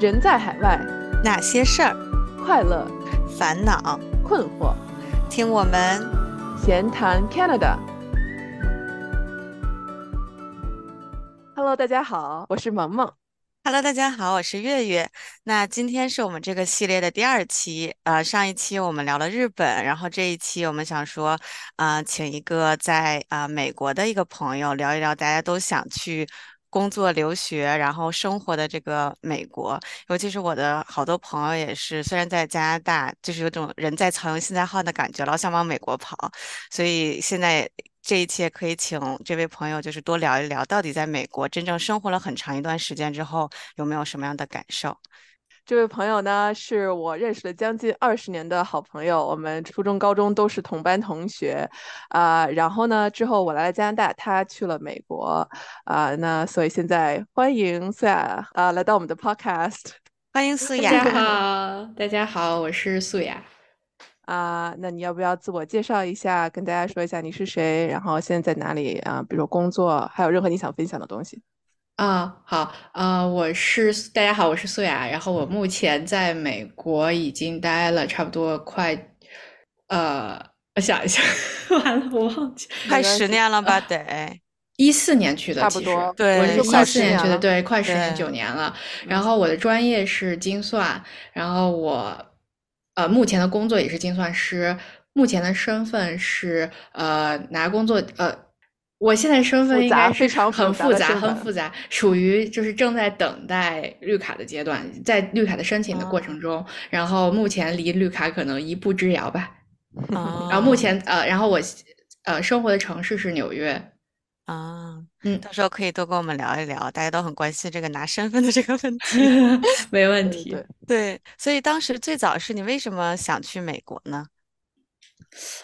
人在海外，哪些事儿？快乐、烦恼、困惑，听我们闲谈 Canada。Hello，大家好，我是萌萌。Hello，大家好，我是月月。那今天是我们这个系列的第二期。呃，上一期我们聊了日本，然后这一期我们想说，啊、请一个在啊、美国的一个朋友聊一聊，大家都想去工作、留学，然后生活的这个美国。尤其是我的好多朋友也是，虽然在加拿大，就是有种人在曹营心在汉的感觉，老想往美国跑。所以现在这一切可以请这位朋友，就是多聊一聊，到底在美国真正生活了很长一段时间之后，有没有什么样的感受？这位朋友呢，是我认识了将近二十年的好朋友，我们初中、高中都是同班同学，啊、然后呢，之后我来了加拿大，他去了美国，啊、那所以现在欢迎素雅啊、来到我们的 podcast 欢迎素大家雅。好，大家好，我是素雅。啊、那你要不要自我介绍一下，跟大家说一下你是谁，然后现在在哪里啊、比如工作，还有任何你想分享的东西。啊，好，呃，我是大家好，我是素雅。然后我目前在美国已经待了差不多快，呃，我想一下，完了，我忘记，快十年了吧？得，一四年去的，差不其实多对我是快一四年去的，对，快十年九年了。然后我的专业是精算，然后我呃目前的工作也是精算师，目前的身份是呃拿工作呃。我现在身份应该是非常很复杂，很复杂，属于就是正在等待绿卡的阶段，在绿卡的申请的过程中，然后目前离绿卡可能一步之遥吧。啊然后目前呃，然后我呃生活的城市是纽约，啊，嗯到时候可以多跟我们聊一聊，大家都很关心这个拿身份的这个问题。没问题。对对，对，所以当时最早是你为什么想去美国呢？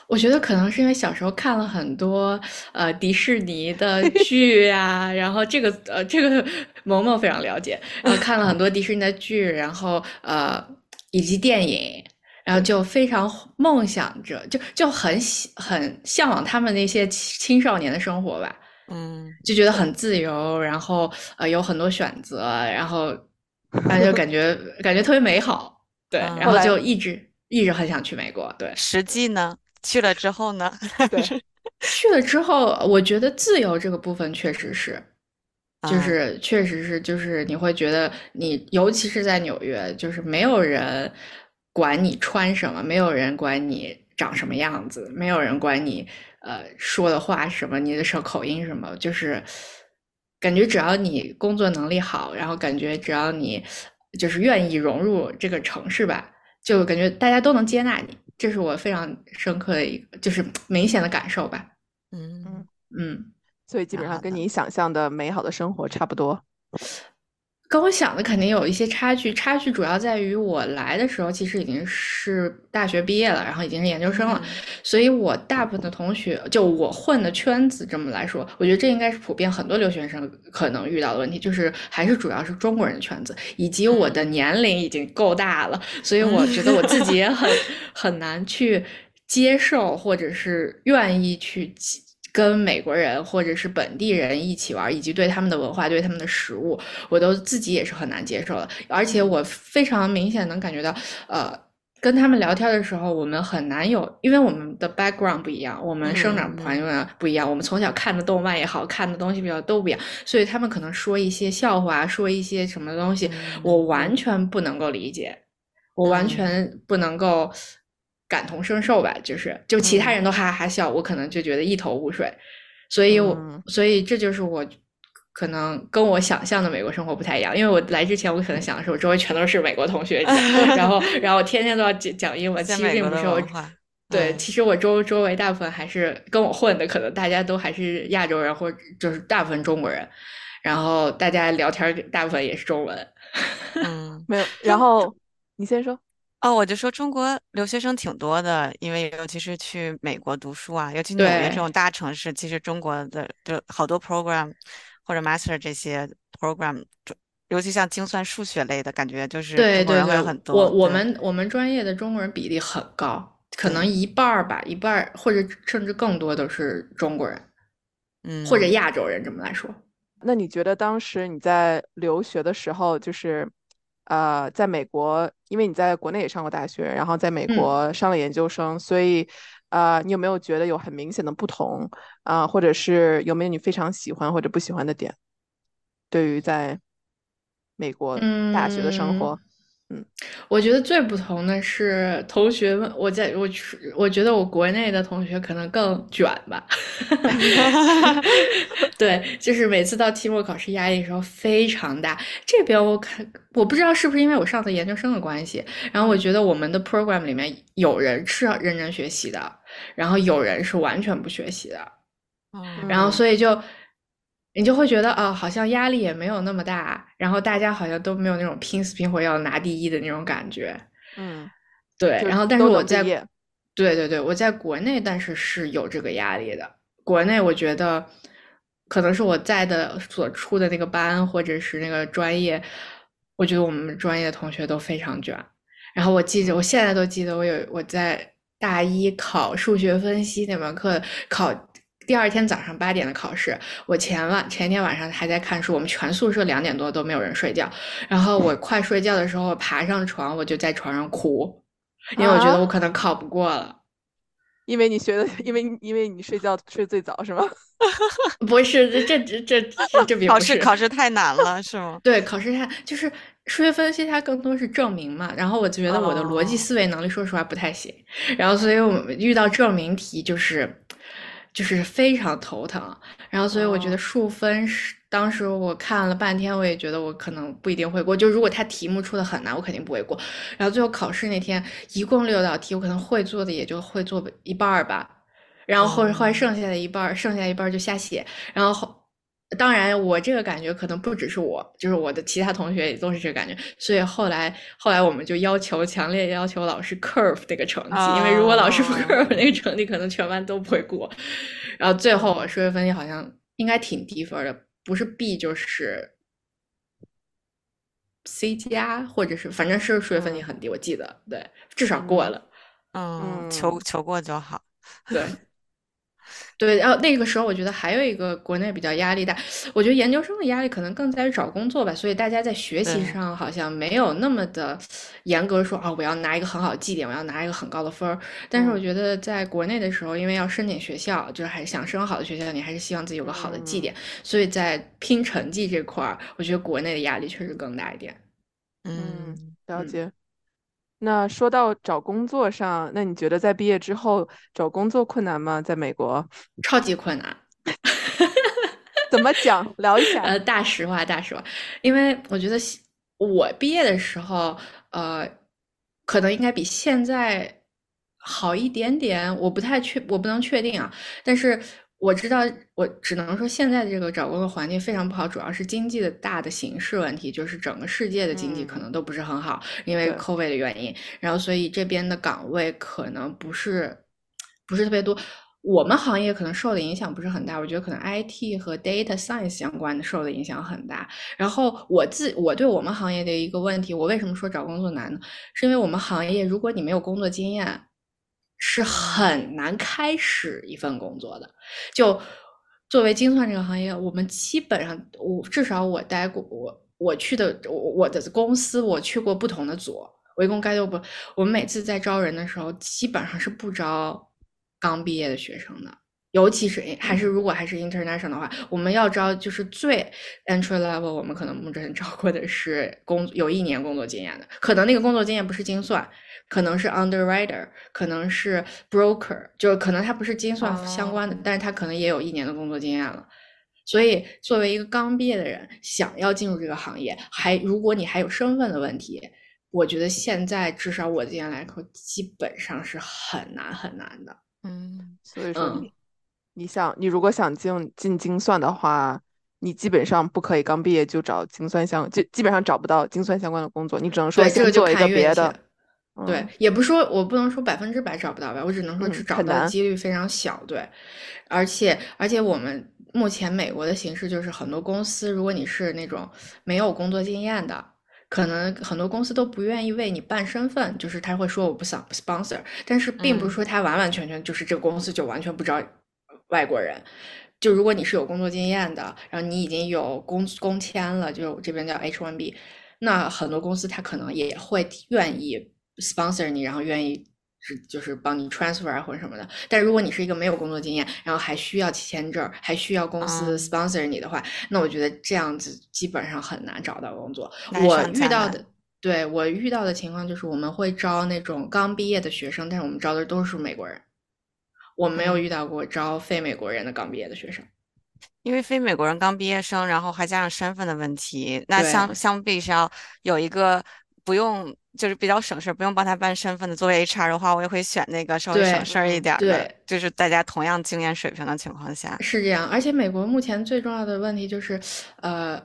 我觉得可能是因为小时候看了很多呃迪士尼的剧啊，然后这个呃这个萌萌非常了解，然后看了很多迪士尼的剧，然后呃以及电影，然后就非常梦想着，就就很喜很向往他们那些青少年的生活吧，嗯，就觉得很自由，然后呃有很多选择，然后然后就感觉感觉特别美好，对，嗯然后就一直一直很想去美国，对。实际呢？去了之后呢？对去了之后，我觉得自由这个部分确实是，就啊是确实是，就是你会觉得你，尤其是在纽约，就是没有人管你穿什么，没有人管你长什么样子，没有人管你呃说的话什么，你的手口音什么，就是感觉只要你工作能力好，然后感觉只要你就是愿意融入这个城市吧，就感觉大家都能接纳你，这是我非常深刻的一个，就是明显的感受吧。嗯嗯，所以基本上跟你想象的美好的生活差不多。跟我想的肯定有一些差距，差距主要在于我来的时候其实已经是大学毕业了，然后已经是研究生了，嗯。所以我大部分的同学，就我混的圈子这么来说，我觉得这应该是普遍很多留学生可能遇到的问题，就是还是主要是中国人的圈子，以及我的年龄已经够大了，所以我觉得我自己也很 很难去接受，或者是愿意去接跟美国人或者是本地人一起玩，以及对他们的文化、对他们的食物，我都自己也是很难接受的。而且我非常明显能感觉到，呃，跟他们聊天的时候，我们很难有，因为我们的 background 不一样，我们生长嗯环境不一样，我们从小看的动漫也好看的东西比较都不一样，所以他们可能说一些笑话，说一些什么东西，我完全不能够理解，我完嗯。全不能够感同身受吧，就是就其他人都哈哈笑，我可能就觉得一头雾水，所以我、嗯所以这就是我可能跟我想象的美国生活不太一样，因为我来之前我可能想的是我周围全都是美国同学，然后然后天天都要讲讲英文，其实在美国的并不是我，对，嗯其实我周周围大部分还是跟我混的，可能大家都还是亚洲人，或者就是大部分中国人，然后大家聊天大部分也是中文。嗯。没有，然后你先说。哦，我就说中国留学生挺多的，因为尤其是去美国读书啊，尤其纽约这对种大城市，其实中国的就好多 program 或者 master 这些 program，就尤其像精算数学类的，感觉就是对对中国人会对很，多。我我对们我们专业的中国人比例很高，可能对一半儿吧，一半儿或者甚至更多都是中国人嗯，或者亚洲人这么来说。那你觉得当时你在留学的时候，就是呃，在美国，因为你在国内也上过大学，然后在美嗯国上了研究生，所以呃，你有没有觉得有很明显的不同啊、或者是有没有你非常喜欢或者不喜欢的点？对于在美国大学的生活，我觉得最不同的是同学们，我在我我觉得我国内的同学可能更卷吧。对，就是每次到期末考试压力的时候非常大。这边我看我不知道是不是因为我上的研究生的关系，然后我觉得我们的 program 里面有人是认真学习的，然后有人是完全不学习的，嗯然后所以就你就会觉得啊、好像压力也没有那么大，然后大家好像都没有那种拼死拼活要拿第一的那种感觉。嗯，对，然后但是我在对对对，我在国内，但是是有这个压力的。国内我觉得可能是我在的所处的那个班或者是那个专业，我觉得我们专业的同学都非常卷。然后我记着，我现在都记得，我有我在大一考数学分析那门课考。第二天早上八点的考试，我前晚前天晚上还在看书，我们全宿舍两点多都没有人睡觉。然后我 快睡觉的时候，爬上床，我就在床上哭，因为我觉得啊我可能考不过了。因为你学的，因为因为你睡觉睡最早是吗？不是，这这这这考试考试太难了，是吗？对考试太就是数学分析，它更多是证明嘛。然后我觉得我的逻辑哦思维能力，说实话不太行。然后所以我们遇到证明题就是就是非常头疼。然后所以我觉得哦数分是当时我看了半天，我也觉得我可能不一定会过。就如果他题目出的很难，我肯定不会过。然后最后考试那天，一共六道题，我可能会做的也就会做一半儿吧。然后后后来哦剩下的一半儿，剩下一半儿就瞎写。然后后，当然我这个感觉可能不只是我，就是我的其他同学也都是这个感觉。所以后来后来我们就要求强烈要求老师 curve 那个成绩，因为如果老师不哦 curve 那个成绩，可能全班都不会过。然后最后我数学分析好像应该挺低分的，不是 B 就是 C 加，或者是反正是数学分析很低，我记得对，至少过嗯了。嗯，求嗯求过就好。对，对，然后那个时候我觉得还有一个国内比较压力大，我觉得研究生的压力可能更在于找工作吧，所以大家在学习上好像没有那么的严格说啊，我要拿一个很好的绩点，我要拿一个很高的分儿。但是我嗯觉得在国内的时候，因为要申请学校，就是还是想升好的学校，你还是希望自己有个好的绩嗯点，所以在拼成绩这块儿，我觉得国内的压力确实更大一点。嗯，嗯了解。那说到找工作上，那你觉得在毕业之后找工作困难吗？在美国 超级困难。怎么讲？聊一下。呃，大实话，大实话，因为我觉得西我毕业的时候，呃，可能应该比现在好一点点，我不太确，我不能确定啊。但是我知道，我只能说现在的这个找工作环境非常不好，主要是经济的大的形势问题，就是整个世界的经济可嗯能都不是很好，因为对 COVID 的原因，然后所以这边的岗位可能不是不是特别多。我们行业可能受的影响不是很大，我觉得可能 IT 和 data science 相关的受的影响很大。然后我自我对我们行业的一个问题，我为什么说找工作难呢？是因为我们行业如果你没有工作经验，是很难开始一份工作的。就作为精算这个行业，我们基本上我至少我待过我我去的我我的公司我去过不同的组，我一共该六部。我们每次在招人的时候，基本上是不招刚毕业的学生的。尤其是还是如果还是 international 的话，我们要招就是最 entry level，我们可能目前招过的是工有一年工作经验的，可能那个工作经验不是精算，可能是 underwriter，可能是 broker，就是可能他不是精算相关的，哦但是他可能也有一年的工作经验了。所以，作为一个刚毕业的人，想要进入这个行业，还如果你还有身份的问题，我觉得现在至少我今年来说，基本上是很难很难的。嗯，所以说你想，你如果想进进精算的话，你基本上不可以刚毕业就找精算相，就基本上找不到精算相关的工作，你只能说，这个就先做一个看运气别的。对嗯，也不说我不能说百分之百找不到吧，我只能说嗯只找到的几率非常小。对，而且而且我们目前美国的形式就是很多公司，如果你是那种没有工作经验的，可能很多公司都不愿意为你办身份，就是他会说我不想 sponsor，但是并不是嗯说他完完全全就是这个公司就完全不招外国人。就如果你是有工作经验的，然后你已经有工工签了，就这边叫 H1B，那很多公司他可能也会愿意 sponsor 你，然后愿意是就是帮你 transfer 啊或者什么的。但如果你是一个没有工作经验，然后还需要签证，还需要公司嗯 sponsor 你的话，那我觉得这样子基本上很难找到工作。我遇到的。对我遇到的情况就是，我们会招那种刚毕业的学生，但是我们招的都是美国人，我没有嗯遇到过招非美国人的刚毕业的学生。因为非美国人刚毕业生，然后还加上身份的问题，那相相比是要有一个不用就是比较省事儿，不用帮他办身份的。作为 HR 的话，我也会选那个稍微省事儿一嗯点儿的对，就是大家同样经验水平的情况下。是这样，而且美国目前最重要的问题就是，呃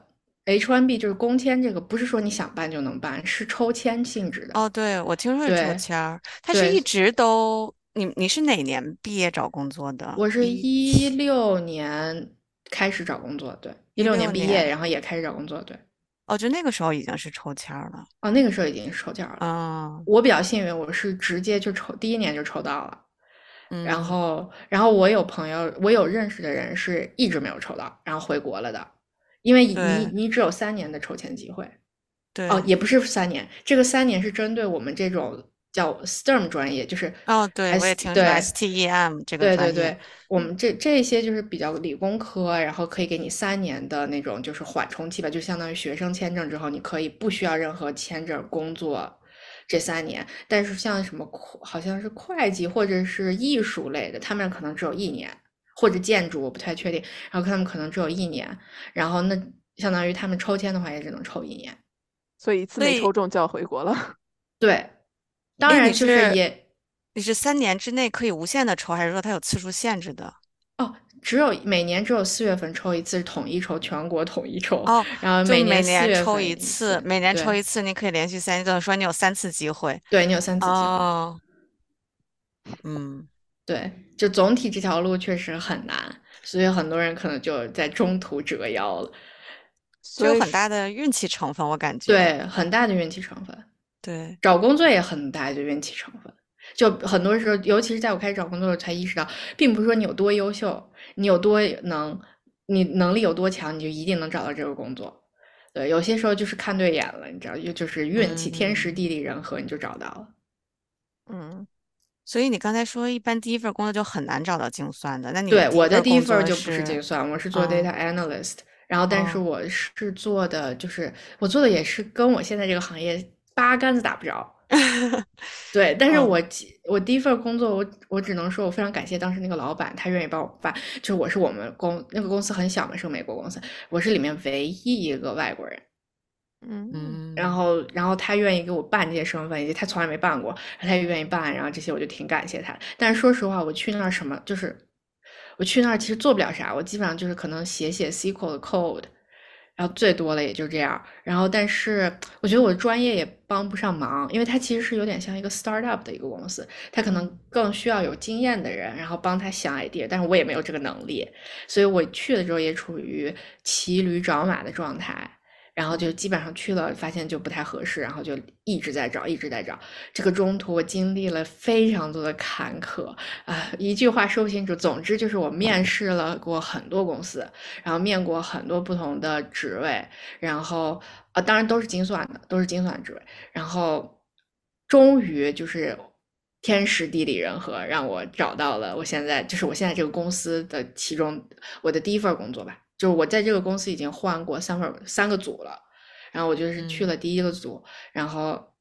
，H1B 就是工签这个，不是说你想办就能办，是抽签性质的。哦，对，我听说是抽签儿，他是一直都，你你是哪年毕业找工作的？我是一一六年开始找工作，对，一六年毕业，然后也开始找工作，对。哦，就那个时候已经是抽签儿了。哦，那个时候已经是抽签了。嗯我比较幸运，我是直接就抽，第一年就抽到了。嗯，然后，然后我有朋友，我有认识的人是一直没有抽到，然后回国了的，因为你你只有三年的抽签机会。对哦，也不是三年，这个三年是针对我们这种叫 STEM 专业，就是哦，对，我也 S- 听说对 STEM 这个专业对对对，我们这这些就是比较理工科，然后可以给你三年的那种就是缓冲期吧，就相当于学生签证之后，你可以不需要任何签证工作这三年。但是像什么好像是会计或者是艺术类的，他们可能只有一年，或者建筑我不太确定，然后他们可能只有一年，然后那相当于他们抽签的话也只能抽一年。所以一次没抽中就要回国了。对，当然就是是也。你是三年之内可以无限的抽，还是说它有次数限制的？哦，只有每年只有四月份抽一次，统一抽，全国统一抽。哦，然后每年抽一一次，每年抽一次，你可以连续三年，就是说你有三次机会。对你有三次机会。哦，嗯，对，就总体这条路确实很难，所以很多人可能就在中途折腰了。就所以有很大的运气成分，我感觉。对，很大的运气成分，对，找工作也很大的运气成分。就很多时候，尤其是在我开始找工作的时候，才意识到，并不是说你有多优秀，你有多能，你能力有多强，你就一定能找到这个工作。对，有些时候就是看对眼了，你知道，就就是运气，天时嗯地利人和，你就找到了。嗯，所以你刚才说，一般第一份工作就很难找到精算的，那你对，我的第一份就不是精算，我是做哦 data analyst，然后但是哦我是做的，就是我做的也是跟我现在这个行业八竿子打不着。对，但是哦我其我第一份工作，我我只能说我非常感谢当时那个老板，他愿意帮我办，就是我是我们公那个公司很小嘛，是个美国公司，我是里面唯一一个外国人。嗯嗯，然后，然后他愿意给我办这些身份，以及他从来没办过，他也愿意办，然后这些我就挺感谢他。但是说实话，我去那儿什么就是，我去那儿其实做不了啥，我基本上就是可能写写 SQL 的 code，然后最多了也就这样。然后，但是我觉得我的专业也帮不上忙，因为它其实是有点像一个 startup 的一个公司，它可能更需要有经验的人，然后帮他想 idea，但是我也没有这个能力，所以我去的时候也处于骑驴找马的状态。然后就基本上去了，发现就不太合适，然后就一直在找，一直在找。这个中途我经历了非常多的坎坷啊、一句话说不清楚。总之就是我面试了过很多公司，然后面过很多不同的职位，然后啊，当然都是精算的，都是精算职位。然后终于就是天时地利人和，让我找到了我现在就是我现在这个公司的其中我的第一份工作吧。就是我在这个公司已经换过三份三个组了，然后我就是去嗯了第一个组，然后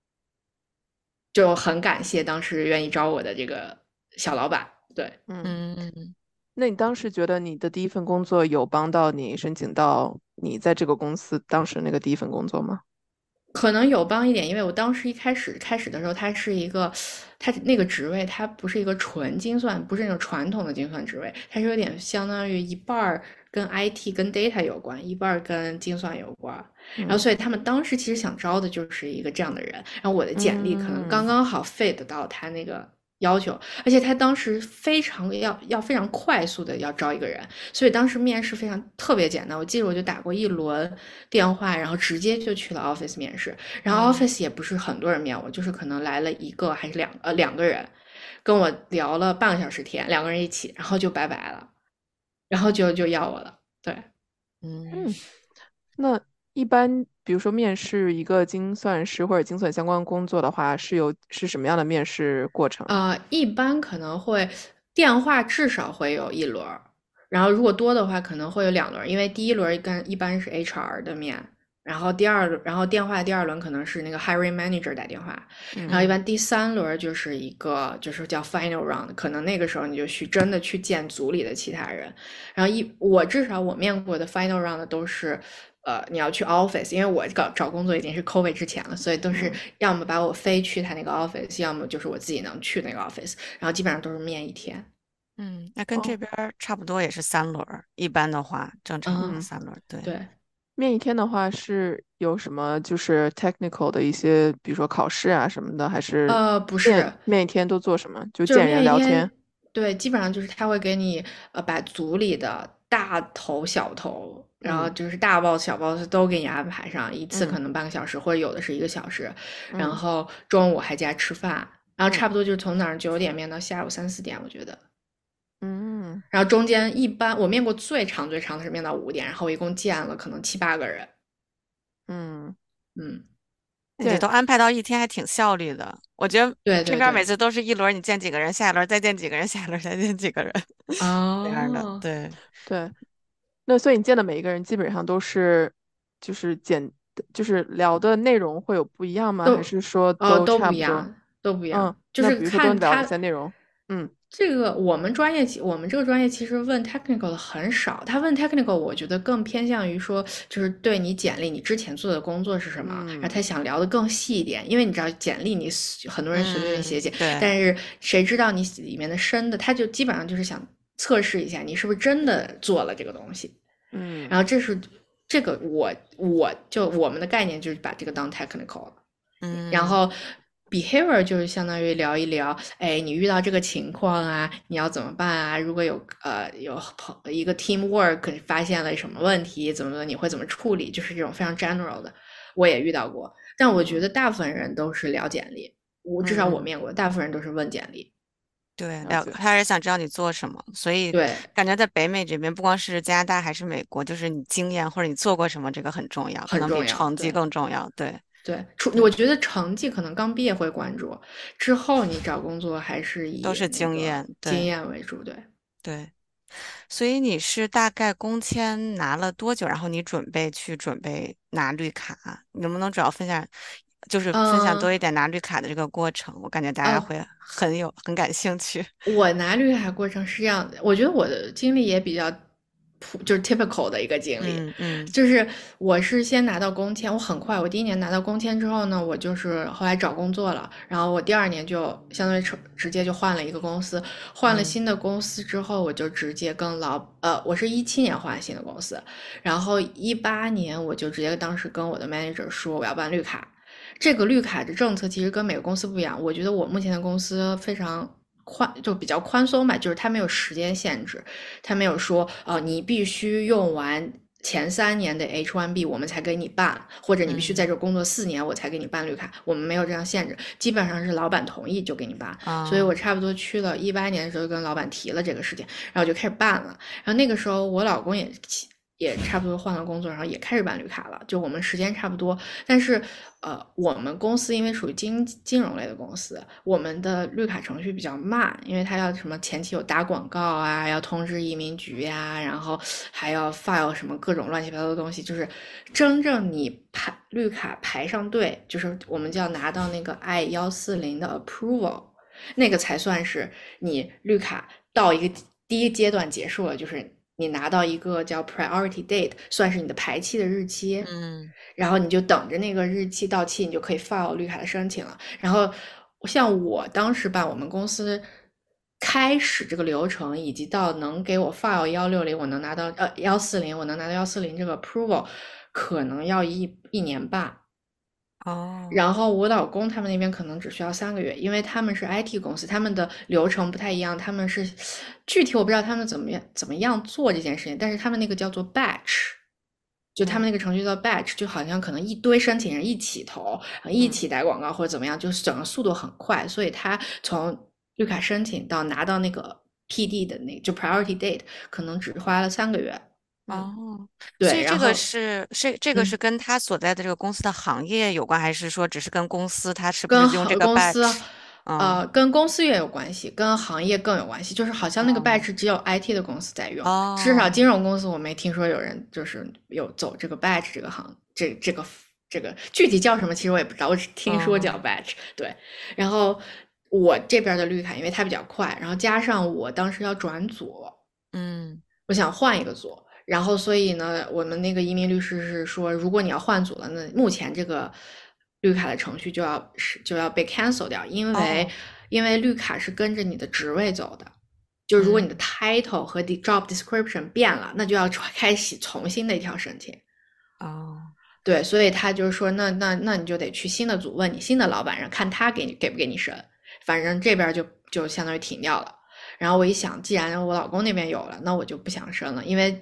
就很感谢当时愿意招我的这个小老板。对，嗯，嗯，那你当时觉得你的第一份工作有帮到你申请到你在这个公司当时那个第一份工作吗？可能有帮一点，因为我当时一开始开始的时候，它是一个，它那个职位它不是一个纯精算，不是那种传统的精算职位，它是有点相当于一半儿跟 IT 跟 data 有关，一半儿跟精算有关。然后嗯。所以他们当时其实想招的就是一个这样的人，然后我的简历可能刚嗯。刚好 fit 到他那个要求，而且他当时非常要要非常快速的要招一个人，所以当时面试非常特别简单，我记得我就打过一轮电话，然后直接就去了 office 面试，然后嗯。office 也不是很多人面我，就是可能来了一个还是两呃两个人，跟我聊了半个小时天，两个人一起，然后就拜拜了，然后就就要我了，对。嗯，嗯，那一般，比如说面试一个精算师或者精算相关工作的话，是有是什么样的面试过程？呃，一般可能会电话至少会有一轮儿，然后如果多的话可能会有两轮儿，因为第一轮跟一般是 HR 的面，然后第二轮，然后电话第二轮可能是那个 hiring manager 打电话，然后一般第三轮就是一个就是叫 final round，可能那个时候你就去真的去见组里的其他人，然后一我至少我面过的 final round 都是。呃，你要去 office，因为我搞找工作已经是 COVID 之前了，所以都是要么把我飞去他那个 office，要么就是我自己能去那个 office，然后基本上都是面一天。嗯，那跟这边差不多，也是三轮儿。一般的话，正常的三轮儿。对对，面一天的话是有什么就是 technical 的一些，比如说考试啊什么的，还是呃不是面一天都做什么？就见人聊天。对，基本上就是他会给你呃把组里的大头小头。然后就是大 boss、小 boss 都给你安排上一次，可能半个小时，或者有的是一个小时。然后中午还加吃饭，然后差不多就是从早上九点面到下午三四点，我觉得。嗯。然后中间一般我面过最长最长的是面到五点，然后我一共见了可能七八个人。嗯嗯，对都安排到一天，还挺效率的。我觉得对这边每次都是一轮你见几个人，下一轮再见几个人，下一轮再见几个人。哦。这样的，对对。那所以你见的每一个人基本上都是，就是简，就是聊的内容会有不一样吗？还是说都都不一样？都不一样。就是看他些内容。嗯，这个我们专业，我们这个专业其实问 technical 的很少。他问 technical，我觉得更偏向于说，就是对你简历你之前做的工作是什么，然后他想聊的更细一点。因为你知道简历你很多人随便写写，但是谁知道你里面的深的？他就基本上就是想测试一下你是不是真的做了这个东西。嗯，然后这是这个我我就我们的概念就是把这个当 technical 了，嗯，然后 behavior 就是相当于聊一聊，哎，你遇到这个情况啊，你要怎么办啊？如果有呃有朋一个 team work 发现了什么问题，怎么的，你会怎么处理？就是这种非常 general 的，我也遇到过，但我觉得大部分人都是聊简历，我至少我面过，大部分人都是问简历。对，聊，他是想知道你做什么，所以对，感觉在北美这边，不光是加拿大还是美国，就是你经验或者你做过什么，这个很重要，可能比成绩更重要。对对，出我觉得成绩可能刚毕业会关注，之后你找工作还是以都是经验经验为主。对对，所以你是大概工签拿了多久？然后你准备去准备拿绿卡，能不能主要分享？就是分享多一点拿绿卡的这个过程，我感觉大家会很有很感兴趣。我拿绿卡过程是这样的，我觉得我的经历也比较普，就是 typical 的一个经历。嗯嗯，就是我是先拿到工签，我很快，我第一年拿到工签之后呢，我就是后来找工作了，然后我第二年就相当于直直接就换了一个公司，换了新的公司之后，我就直接跟老呃，我是一七年换新的公司，然后一八年我就直接当时跟我的 manager 说我要办绿卡。这个绿卡的政策其实跟每个公司不一样，我觉得我目前的公司非常宽，就比较宽松吧，就是它没有时间限制，它没有说，呃，你必须用完前三年的 H1B 我们才给你办，或者你必须在这工作四年我才给你办绿卡，我们没有这样限制，基本上是老板同意就给你办。所以我差不多去了一八年的时候就跟老板提了这个事情，然后就开始办了。然后那个时候我老公也也差不多换了工作，然后也开始办绿卡了，就我们时间差不多，但是。呃，我们公司因为属于金金融类的公司，我们的绿卡程序比较慢，因为它要什么前期有打广告啊，要通知移民局呀，然后还要 file 什么各种乱七八糟的东西，就是真正你排绿卡排上队，就是我们就要拿到那个 I 幺四零的 approval，那个才算是你绿卡到一个第一阶段结束了，就是。你拿到一个叫 priority date，算是你的排期的日期，嗯，然后你就等着那个日期到期，你就可以 file 绿卡的申请了。然后像我当时办我们公司开始这个流程，以及到能给我 file 幺六零，我能拿到呃幺四零，我能拿到幺四零这个 approval，可能要一一年半。哦，然后我老公他们那边可能只需要三个月，因为他们是 IT 公司，他们的流程不太一样，他们是具体我不知道他们怎么样怎么样做这件事情，但是他们那个叫做 batch，就他们那个程序叫 batch，就好像可能一堆申请人一起投，一起打广告或者怎么样，就是整个速度很快，所以他从绿卡申请到拿到那个 PD 的那就 priority date，可能只花了三个月。哦，对所以这个是是这个嗯。是跟他所在的这个公司的行业有关，还是说只是跟公司他是不是跟行用这个公司？呃，跟公司也有关系，跟行业更有关系。就是好像那个哦。badge 只有 IT 的公司在用，哦至少金融公司我没听说有人就是有走这个 batch 这个行，这这个这个具体叫什么，其实我也不知道，我只听说叫哦 badge、对，然后我这边的绿卡，因为它比较快，然后加上我当时要转组，嗯。我想换一个组，然后所以呢，我们那个移民律师是说，如果你要换组了，那目前这个绿卡的程序就要是就要被 cancel 掉，因为、哦因为绿卡是跟着你的职位走的，就如果你的嗯 title 和 the job description 变了，那就要 开启重新的一条申请。哦对，所以他就是说，那那那你就得去新的组问你新的老板，然后看他给你给不给你审，反正这边就就相当于停掉了。然后我一想，既然我老公那边有了，那我就不想申了，因为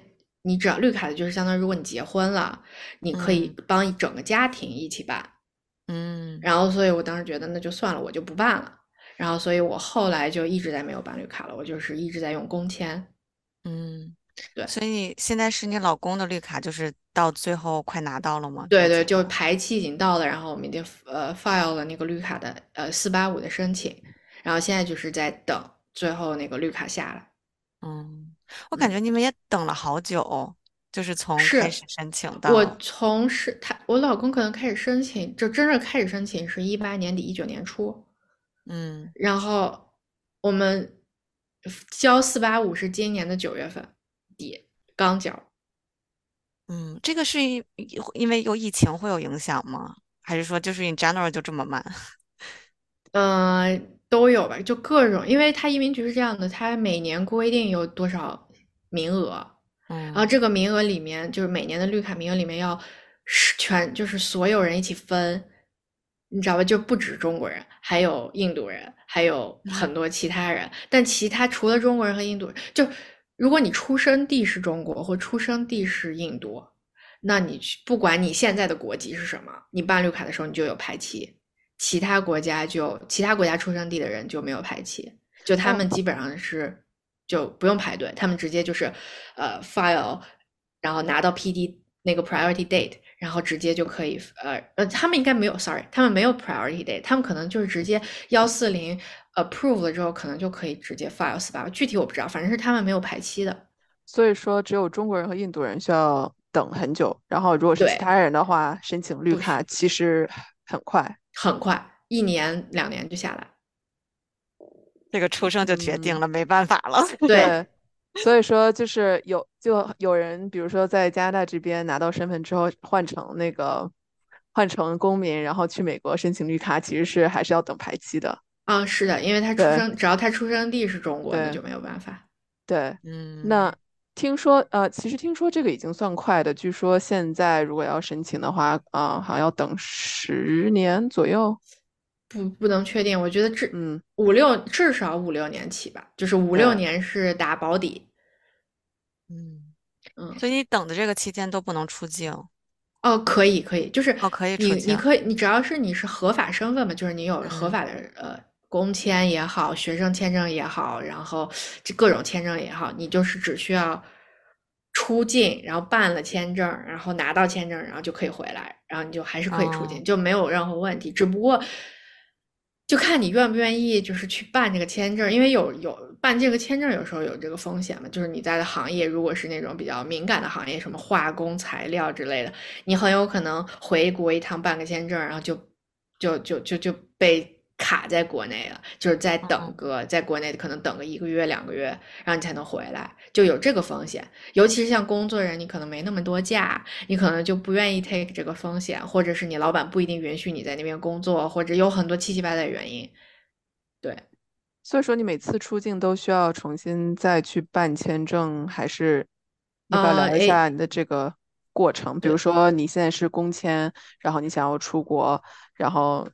你只要绿卡的就是相当于如果你结婚了，你可以帮一整个家庭一起办。嗯然后所以我当时觉得那就算了，我就不办了。然后所以我后来就一直在没有办绿卡了，我就是一直在用工签。嗯，对所以你现在是你老公的绿卡，就是到最后快拿到了吗？对对，就排期已经到了，然后我们已经呃 file 了那个绿卡的呃四八五的申请，然后现在就是在等最后那个绿卡下来。嗯，我感觉你们也等了好久，就是从开始申请到我从是他我老公可能开始申请，就真正开始申请是一八年底一九年初，嗯然后我们交四八五是今年的九月份底刚交。嗯，这个是因因为有疫情会有影响吗？还是说就是 in general 就这么慢？嗯，都有吧，就各种，因为他移民局是这样的，他每年规定有多少名额，然后嗯这个名额里面，就是每年的绿卡名额里面要是全，就是所有人一起分，你知道吧？就不止中国人，还有印度人，还有很多其他人。但其他除了中国人和印度人，就如果你出生地是中国或出生地是印度，那你去不管你现在的国籍是什么，你办绿卡的时候你就有排期。其他国家就其他国家出生地的人就没有排期，就他们。基本上是就不用排队，他们直接就是呃 file，然后拿到 PD 那个 priority date，然后直接就可以呃呃他们应该没有，sorry，他们没有 priority date，他们可能就是直接幺四零 approve 了之后，可能就可以直接 file 四八具体我不知道，反正是他们没有排期的。所以说只有中国人和印度人需要等很久，然后如果是其他人的话，申请绿卡其实很快。很快，一年两年就下来。这个出生就决定嗯了，没办法了。对，所以说就是有就有人，比如说在加拿大这边拿到身份之后换成那个换成公民，然后去美国申请绿卡，其实是还是要等排期的。啊，是的，因为他出生，只要他出生地是中国，那就没有办法。对，嗯，那听说呃，其实听说这个已经算快的，据说现在如果要申请的话，啊、好像要等十年左右。不不能确定，我觉得至嗯，五六至少五六年起吧，就是五六年是打保底。嗯，嗯，所以你等的这个期间都不能出境。哦，可以可以，就是哦可以你出境你可以，你只要是你是合法身份嘛，就是你有合嗯法的呃工签也好，学生签证也好，然后这各种签证也好，你就是只需要出境，然后办了签证，然后拿到签证，然后就可以回来，然后你就还是可以出境，哦就没有任何问题，只不过。就看你愿不愿意，就是去办这个签证，因为有有办这个签证，有时候有这个风险嘛，就是你在的行业如果是那种比较敏感的行业，什么化工材料之类的，你很有可能回国一趟办个签证，然后就就就就就被卡在国内了，就是在等嗯个在国内可能等个一个月两个月，然后你才能回来，就有这个风险。尤其是像工作人，你可能没那么多假，你可能就不愿意 take 这个风险，或者是你老板不一定允许你在那边工作，或者有很多七七八八的原因。对，所以说你每次出境都需要重新再去办签证，还是你要不要呃诶聊一下你的这个过程？比如说你现在是工签，然后你想要出国，然后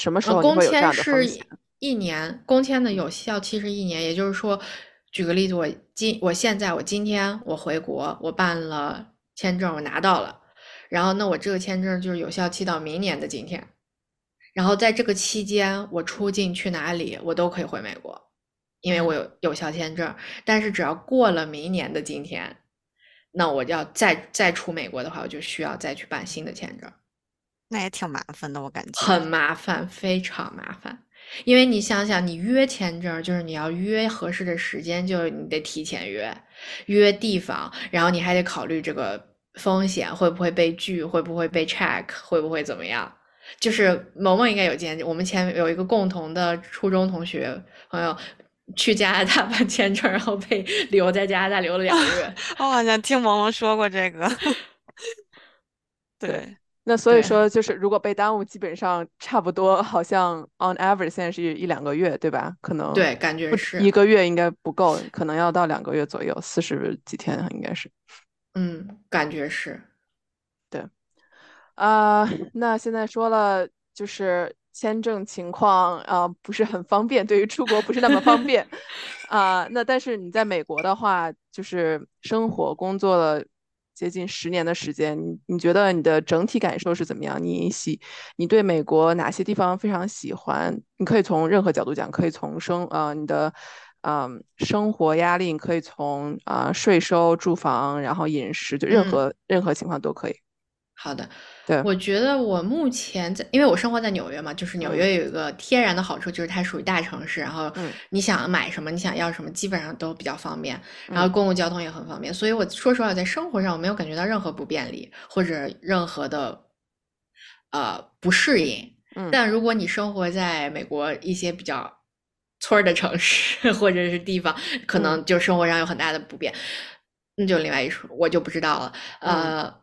什么时呃，候你工签是？一年，工签的有效期是一年，也就是说，举个例子，我今我现在我今天我回国，我办了签证，我拿到了，然后那我这个签证就是有效期到明年的今天，然后在这个期间，我出境去哪里，我都可以回美国，因为我有有效签证，但是只要过了明年的今天，那我要再再出美国的话，我就需要再去办新的签证，那也挺麻烦的，我感觉。很麻烦，非常麻烦。因为你想想，你约签证就是你要约合适的时间，就是你得提前约，约地方，然后你还得考虑这个风险会不会被拒，会不会被 check，会不会怎么样。就是萌萌应该有见，我们前有一个共同的初中同学朋友去加拿大办签证，然后被留在加拿大留了两个月。我好像听萌萌说过这个。对，那所以说，就是如果被耽误，基本上差不多，好像 on average 现在是一两个月，对吧？可能对，感觉不是一个月应该不够，可能要到两个月左右，四十几天应该是。嗯，感觉是。对啊、那现在说了，就是签证情况啊、不是很方便，对于出国不是那么方便 啊、那但是你在美国的话，就是生活工作了接近十年的时间，你你觉得你的整体感受是怎么样？你喜你对美国哪些地方非常喜欢？你可以从任何角度讲，可以从生呃你的。嗯，生活压力你可以从啊、税收、住房，然后饮食，就任嗯何、任何情况都可以。好的，对。我觉得我目前在，因为我生活在纽约嘛，就是纽嗯。约有一个天然的好处，就是它属于大城市，然后嗯。你想买什么，你想要什么，基本上都比较方便，然后嗯。公共交通也很方便，所以我说实话，在生活上我没有感觉到任何不便利或者任何的呃不适应。嗯。但如果你生活在美国一些比较村儿的城市或者是地方，可嗯。能就生活上有很大的不便，那就另外一说，我就不知道了。嗯。呃，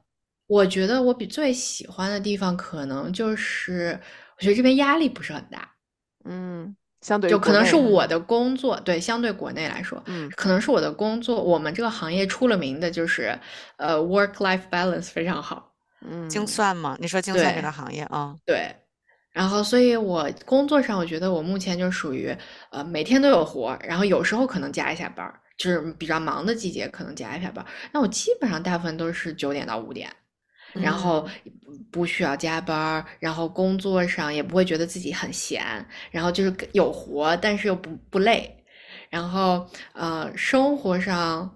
我觉得我比最喜欢的地方，可能就是我觉得这边压力不是很大，嗯，相对就可能是我的工作，对，相对国内来说，嗯可能是我的工作，我们这个行业出了名的就是呃 work life balance 非常好。嗯精算吗？你说精算这个行业啊？对，然后所以我工作上，我觉得我目前就属于呃每天都有活，然后有时候可能加一下班儿，就是比较忙的季节可能加一下班儿。那我基本上大部分都是九点到五点，然后不需要加班儿，然后工作上也不会觉得自己很闲，然后就是有活，但是又不不累，然后呃生活上。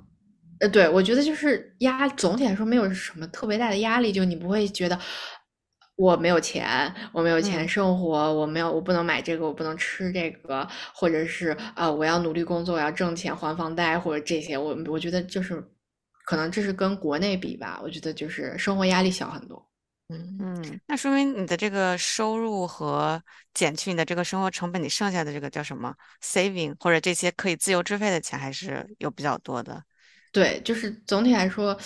呃，对，我觉得就是压，总体来说没有什么特别大的压力，就你不会觉得我没有钱，我没有钱嗯生活，我没有，我不能买这个，我不能吃这个，或者是啊、我要努力工作，我要挣钱还房贷，或者这些，我我觉得就是，可能这是跟国内比吧，我觉得就是生活压力小很多。嗯，嗯那说明你的这个收入和减去你的这个生活成本，你剩下的这个叫什么 saving 或者这些可以自由支配的钱还是有比较多的。对，就是总体来说，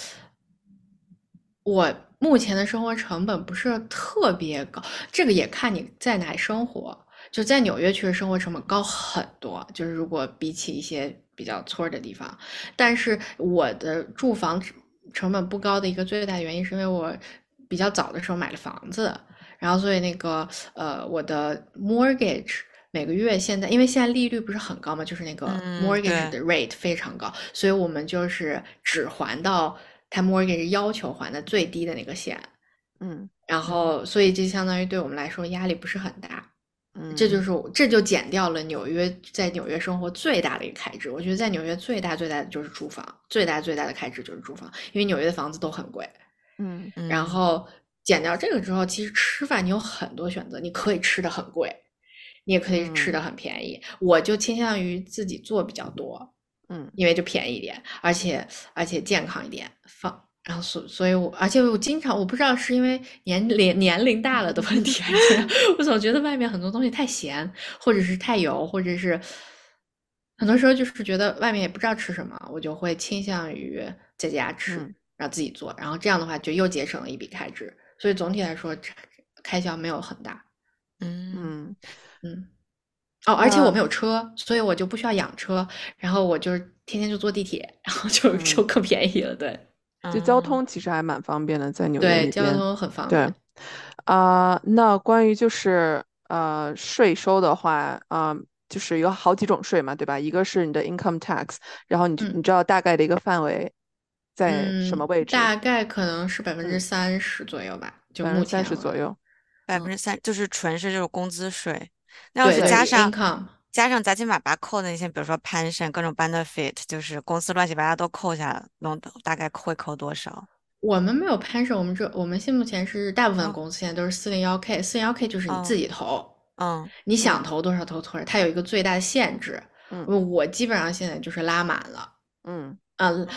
我目前的生活成本不是特别高，这个也看你在哪生活。就在纽约，确实生活成本高很多，就是如果比起一些比较村儿的地方，但是我的住房成成本不高的一个最大的原因，是因为我比较早的时候买了房子，然后所以那个呃，我的 mortgage 每个月现在，因为现在利率不是很高嘛，就是那个嗯 mortgage 的 rate 非常高，所以我们就是只还到他 mortgage 要求还的最低的那个线，嗯。然后所以这相当于对我们来说压力不是很大。嗯，这就是我这就减掉了纽约在纽约生活最大的一个开支。我觉得在纽约最大最大的就是住房，最大最大的开支就是住房，因为纽约的房子都很贵。嗯然嗯后减掉这个之后，其实吃饭你有很多选择，你可以吃的很贵，你也可以吃的很便宜。我就倾向于自己做比较多，嗯因为就便宜一点，而且而且健康一点，放。然后所所以我，而且我经常我不知道是因为年龄年龄大了的问题，还是 我总觉得外面很多东西太咸，或者是太油，或者是很多时候就是觉得外面也不知道吃什么，我就会倾向于在家吃，嗯。然后自己做，然后这样的话就又节省了一笔开支，所以总体来说开销没有很大。嗯嗯嗯，哦，而且我那没有车，所以我就不需要养车，然后我就是天天就坐地铁，然后就就。嗯更便宜了。对就交嗯通其实还蛮方便的，在纽约对，那边。交通很方便对便。啊、那关于就是呃税收的话，啊、就是有好几种税嘛，对吧？一个是你的 income tax，然后你嗯你知道大概的一个范围在什么嗯，位置？大概可能是百分之嗯三十左右吧，就百分之三目前我十左右。百分之三就是纯是这种工资税。那要对对是加上，income，加上杂七马八扣的那些，比如说 pension 各种 benefit，就是公司乱七八糟都扣下来，能大概会扣多少？我们没有 pension，我们这我们现目前是大部分哦公司现在都是四零幺 k，四零幺 k 就是你自己投，嗯你想投多少投多少，它有一个最大的限制。嗯我基本上现在就是拉满了，嗯啊，嗯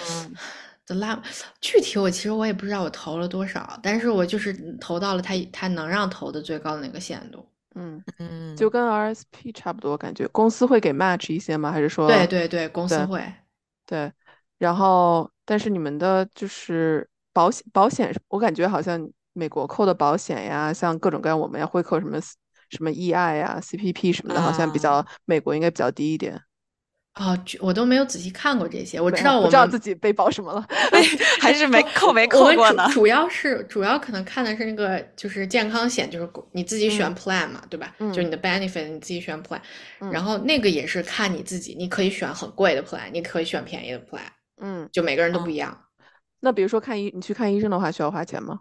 的拉具体我其实我也不知道我投了多少，但是我就是投到了它它能让投的最高的那个限度。嗯，嗯，就跟 RSP 差不多，感觉公司会给 match 一些吗？还是说对对对，公司会。对，然后但是你们的就是保险保险，我感觉好像美国扣的保险呀，像各种各样我们要会扣什么什么 EI 呀、CPP 什么的，好像比较美国应该比较低一点。哦，具我都没有仔细看过这些，我知道我知道自己被保什么了。还是没 扣没扣过呢主。主要是主要可能看的是那个就是健康险，就是你自己选嗯 plan 嘛，对吧？嗯就你的 benefit 你自己选 plan，、嗯然后那个也是看你自己，你可以选很贵的 plan，你可以选便宜的 plan，嗯，就每个人都嗯不一样。那比如说看医，你去看医生的话，需要花钱吗？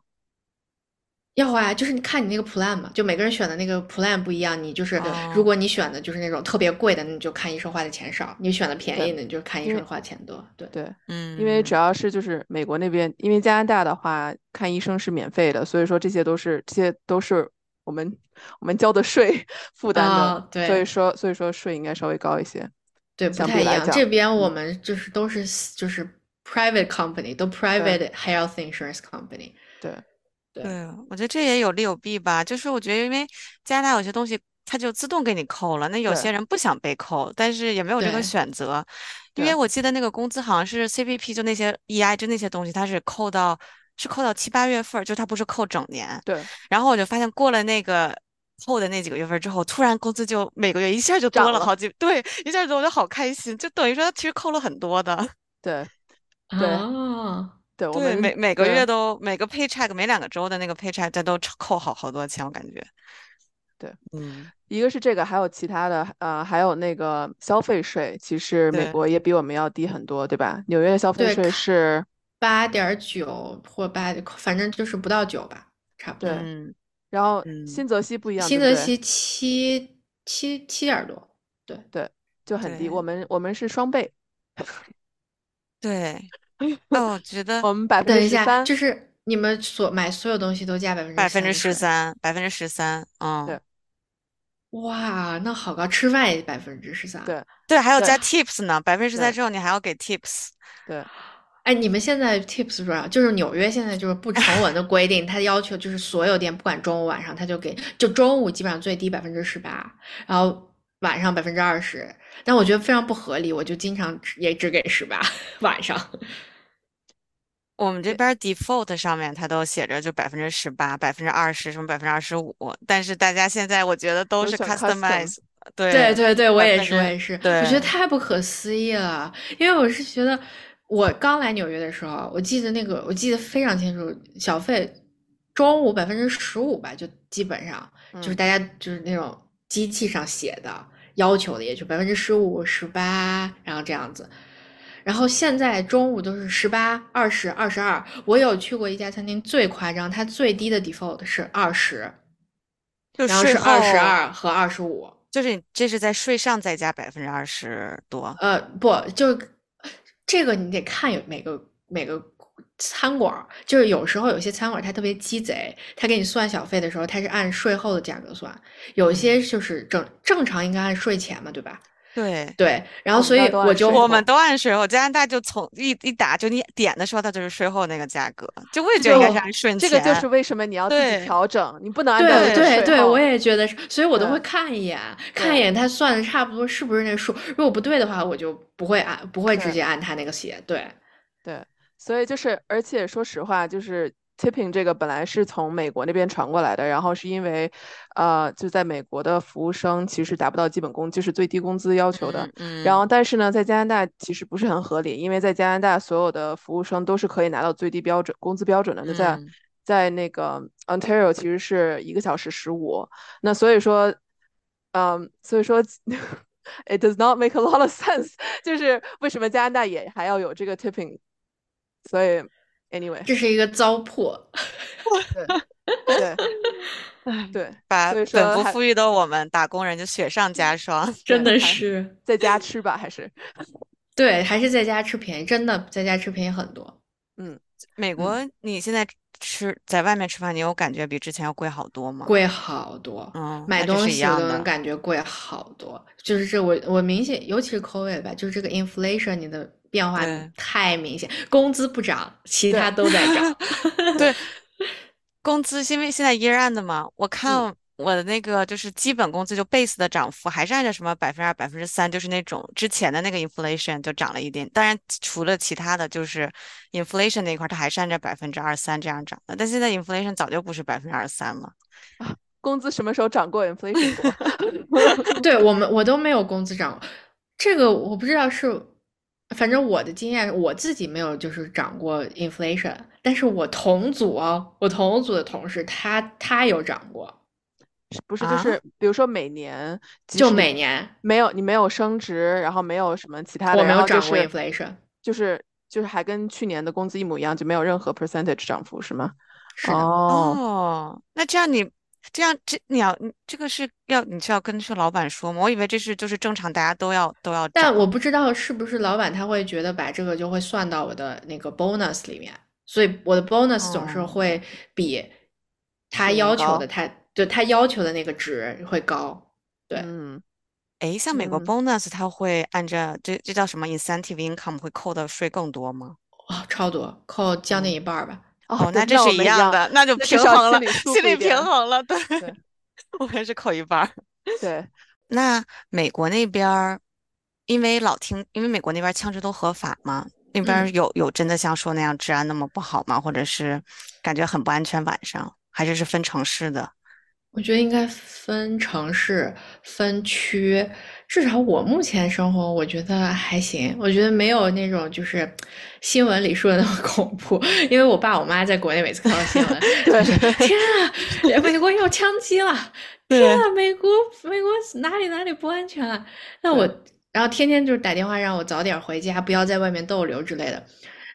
要花，就是你看你那个 plan 嘛，就每个人选的那个 plan 不一样。你就是哦如果你选的就是那种特别贵的，那你就看医生花的钱少；你选的便宜的，你就看医生花钱多。对，对，嗯，因为主要是就是美国那边，因为加拿大的话看医生是免费的，所以说这些都是这些都是我们我们交的税负担的，啊对所以说所以说税应该稍微高一些。对，不太一样。这边我嗯们就是都是就是 private company，都 private health insurance company。对，对对，我觉得这也有利有弊吧。就是我觉得，因为加拿大有些东西它就自动给你扣了，那有些人不想被扣，但是也没有这个选择。因为我记得那个工资好像是 CPP，就那些 EI，就那些东西，它是扣到是扣到七八月份儿，就它不是扣整年。对，然后我就发现过了那个后的那几个月份之后，突然工资就每个月一下就多涨了了好几，对，一下子我就好开心，就等于说它其实扣了很多的。对，对啊，对，我，们每每个月都每个 paycheck 每两个周的那个 paycheck 它都扣好好多钱，我感觉。对，嗯，一个是这个，还有其他的，呃，还有那个消费税，其实美国也比我们要低很多，对吧？纽约的消费税是，八点九或八，反正就是不到九吧，差不多。对嗯然后嗯新泽西不一样，对对新泽西七七七点多，对，对就很低，我们我们是双倍，对。哦，我觉得我们百分等一下，之十三，就是你们所买所有东西都加百分之百分之十税，三，百分之十三，嗯，对哇，那好高，吃饭也百分之十三。对对，还有加 tips 呢，百分之十三之后你还要给 tips。对哎，你们现在 tips 多少？就是纽约现在就是不成文的规定，它要求就是所有店不管中午晚上，它就给就中午基本上最低百分之十八，然后晚上百分之二十。但我觉得非常不合理，我就经常只也只给十八 晚上。我们这边 default 上面它都写着就百分之十八、百分之二十，什么百分之二十五，但是大家现在我觉得都是 custom customize，对对对对，我也是，我也是，我觉得太不可思议了。因为我是觉得，我刚来纽约的时候，我记得那个，我记得非常清楚，小费中午百分之十五吧，就基本上就是嗯大家就是那种机器上写的要求的，也就百分之十五、十八，然后这样子。然后现在中午都是十八、二十、二十二。我有去过一家餐厅，最夸张，它最低的 default 是二十，然后是二十二和二十五。就是你这是在税上再加百分之二十多。呃，不，就这个你得看有每个每个餐馆，就是有时候有些餐馆儿它特别鸡贼，他给你算小费的时候，他是按税后的价格算，有些就是正正常应该按税前嘛，对吧？对，对，然后所以我就我们都按税后，加拿大就从一一打就你点的时候，它就是税后那个价格，就我也觉得应该是按顺这个。就是为什么你要自己调整，你不能按照对对对，我也觉得，所以我都会看一眼，看一眼他算的差不多是不是那数，如果不对的话，我就不会按，不会直接按他那个写，对。对，所以就是，而且说实话，就是 tipping 这个本来是从美国那边传过来的，然后是因为，呃，就在美国的服务生其实达不到基本工，就是最低工资要求的。嗯，然后，但是呢，在加拿大其实不是很合理，因为在加拿大所有的服务生都是可以拿到最低标准工资标准的。那在嗯在那个 Ontario 其实是一个小时十五，那所以说，嗯，所以说 it does not make a lot of sense，就是为什么加拿大也还要有这个 tipping，所以 anyway，这是一个糟粕。对对，把本不富裕的我们打工人就雪上加霜。真的是，在家吃吧，还是对，还是在家吃便宜，真的在家吃便宜很多。嗯美国，你现在吃在外面吃饭，你有感觉比之前要贵好多吗？贵好多，嗯，买东西都能。感觉贵好多。就是这我我明显，尤其是 COVID 吧，就是这个 inflation 你的变化太明显，工资不涨，其他都在涨。对，工资因为现在 year end 嘛，我嗯看我的那个就是基本工资就 base 的涨幅还是按照什么百分之二、百分之三，就是那种之前的那个 inflation 就涨了一点。当然，除了其他的就是 inflation 那一块儿，它还是按照百分之二三这样涨的。但现在 inflation 早就不是百分之二三了。啊 工资什么时候涨过 inflation 过？对我们我都没有工资涨，这个我不知道是，反正我的经验我自己没有就是涨过 inflation，但是我同组哦，我同组的同事他他有涨过，不是，就啊是比如说每年，就每年没有你没有升职，然后没有什么其他的，我没然后就有涨过 inflation，就是就是还跟去年的工资一模一样，就没有任何 percentage 涨幅，是吗？是的，哦，哦，那这样你这样这你要这个是要你是要跟这老板说吗？我以为这是就是正常大家都要都要。但我不知道是不是老板他会觉得把这个就会算到我的那个 bonus 里面，所以我的 bonus 总是哦会比他要求的他对他要求的那个值会高，对。嗯，哎，像美国嗯 bonus 它会按照这这叫什么 incentive income 会扣的税更多吗？哦，超多，扣将近嗯一半儿吧。哦，那这是一样，的，那就平衡了，心里舒心里服一点平衡了。对，对 我们是扣一半儿。对，那美国那边儿，因为老听，因为美国那边儿枪支都合法嘛，那边有有真的像说那样治安那么不好吗？或者是感觉很不安全晚上，还是是分城市的？我觉得应该分城市、分区，至少我目前生活，我觉得还行。我觉得没有那种就是新闻里说的那么恐怖，因为我爸我妈在国内每次看到新闻，对 就是天啊，美国要枪击了，天啊，美国美国哪里哪里不安全啊？那我然后天天就是打电话让我早点回家，不要在外面逗留之类的。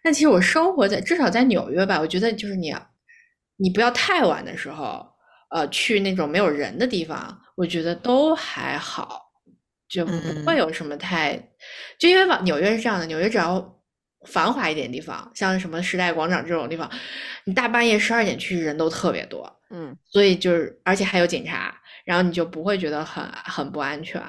但其实我生活在至少在纽约吧，我觉得就是你你不要太晚的时候。呃，去那种没有人的地方，我觉得都还好，就不嗯会。有什么太，就因为往纽约是这样的，纽约只要繁华一点地方，像什么时代广场这种地方，你大半夜十二点去人都特别多，嗯。所以就是而且还有警察，然后你就不会觉得很很不安全。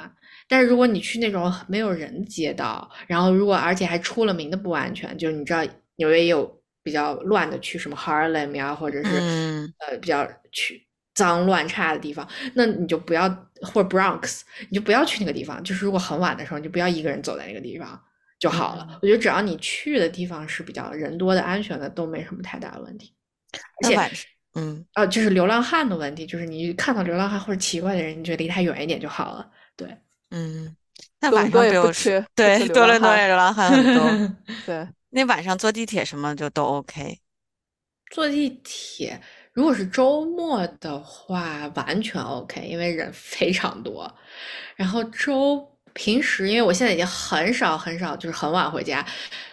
但是如果你去那种没有人的街道，然后如果而且还出了名的不安全，就是你知道纽约也有比较乱的区，什么 Harlem 呀，或者是、嗯。呃比较去脏乱差的地方，那你就不要或者 Bronx，你就不要去那个地方。就是如果很晚的时候，你就不要一个人走在那个地方就好了。嗯我觉得只要你去的地方是比较人多的、安全的，都没什么太大的问题。而且嗯，呃，就是流浪汉的问题，就是你看到流浪汉或者奇怪的人，你就离他远一点就好了。对，嗯，那晚上也不缺不对多伦多也流浪汉很多，对，那晚上坐地铁什么就都 OK。坐地铁，如果是周末的话，完全 OK，因为人 非常多。然后周平时，因为我现在已经很少很少就是很晚回家，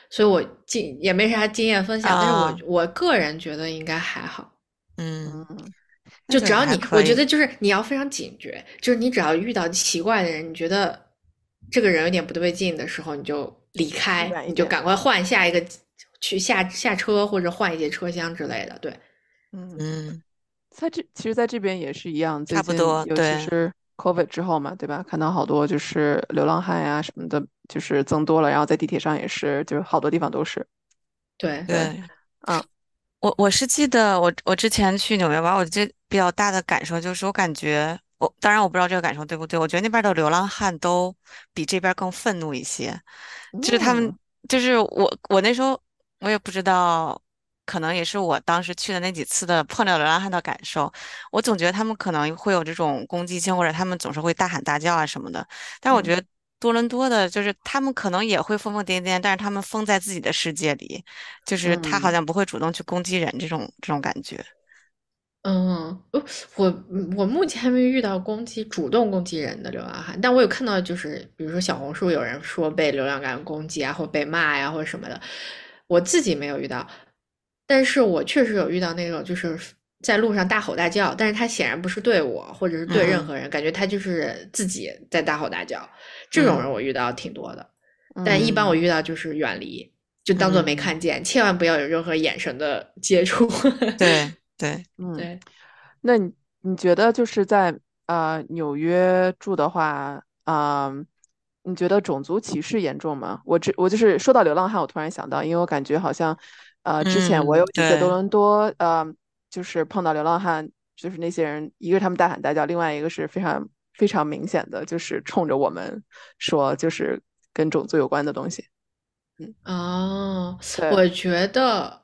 所以我经也没啥经验分享。但是啊我我个人觉得应该还好，嗯，就就只要你，我觉得就是你要非常警觉，就是你只要遇到奇怪的人，你觉得这个人有点不对劲的时候，你就离开你就赶快换下一个去下下车或者换一节车厢之类的。对，嗯，嗯，在这其实，在这边也是一样，差不多对其是 COVID 之后嘛，对吧？看到好多就是流浪汉呀什么的，就是增多了，然后在地铁上也是，就是好多地方都是。对，对，嗯，我我是记得我我之前去纽约玩，我这比较大的感受就是我感觉我当然我不知道这个感受对不对，我觉得那边的流浪汉都比这边更愤怒一些，就是他们嗯就是我我那时候我也不知道。可能也是我当时去的那几次的碰到流浪汉的感受，我总觉得他们可能会有这种攻击性，或者他们总是会大喊大叫啊什么的。但我嗯觉得多伦多的，就是他们可能也会疯疯癫癫，但是他们疯在自己的世界里，就是他好嗯像不会主动去攻击人这种这种感觉。嗯，呃我我目前还没遇到攻击主动攻击人的流浪汉，但我有看到就是比如说小红书有人说被流浪汉攻击啊，或被骂呀、或者什么的，我自己没有遇到，但是我确实有遇到那种就是在路上大吼大叫，但是他显然不是对我，或者是对任嗯何人，感觉他就是自己在大吼大叫。这种人我遇到挺多的，但一般我遇到就是远离，就当做没嗯看见，千万不要有任何眼神的接触。对对，嗯，对，那你你觉得就是在呃纽约住的话，啊、你觉得种族歧视严重吗？我这我就是说到流浪汉，我突然想到，因为我感觉好像，呃，之前我嗯有一次对。多伦多，呃，就是碰到流浪汉，就是那些人，一个是他们大喊大叫，另外一个是非常非常明显的，就是冲着我们说，就是跟种族有关的东西。嗯。哦，对，我觉得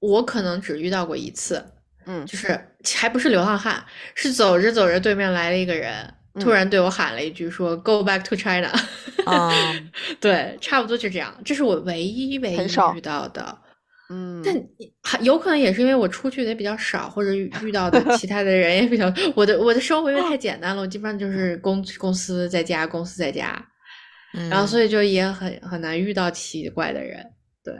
我可能只遇到过一次，嗯。就是还不是流浪汉，是走着走着对面来了一个人，突嗯。然对我喊了一句说 “Go back to China”，嗯 对，差不多就这样，这是我唯一唯一遇到的。嗯，但还有可能也是因为我出去的也比较少，或者遇遇到的 其他的人也比较，我的我的生活因为太简单了，我基本上就是公公司在家，公司在家，然后所以以就也很很难遇到奇怪的人。对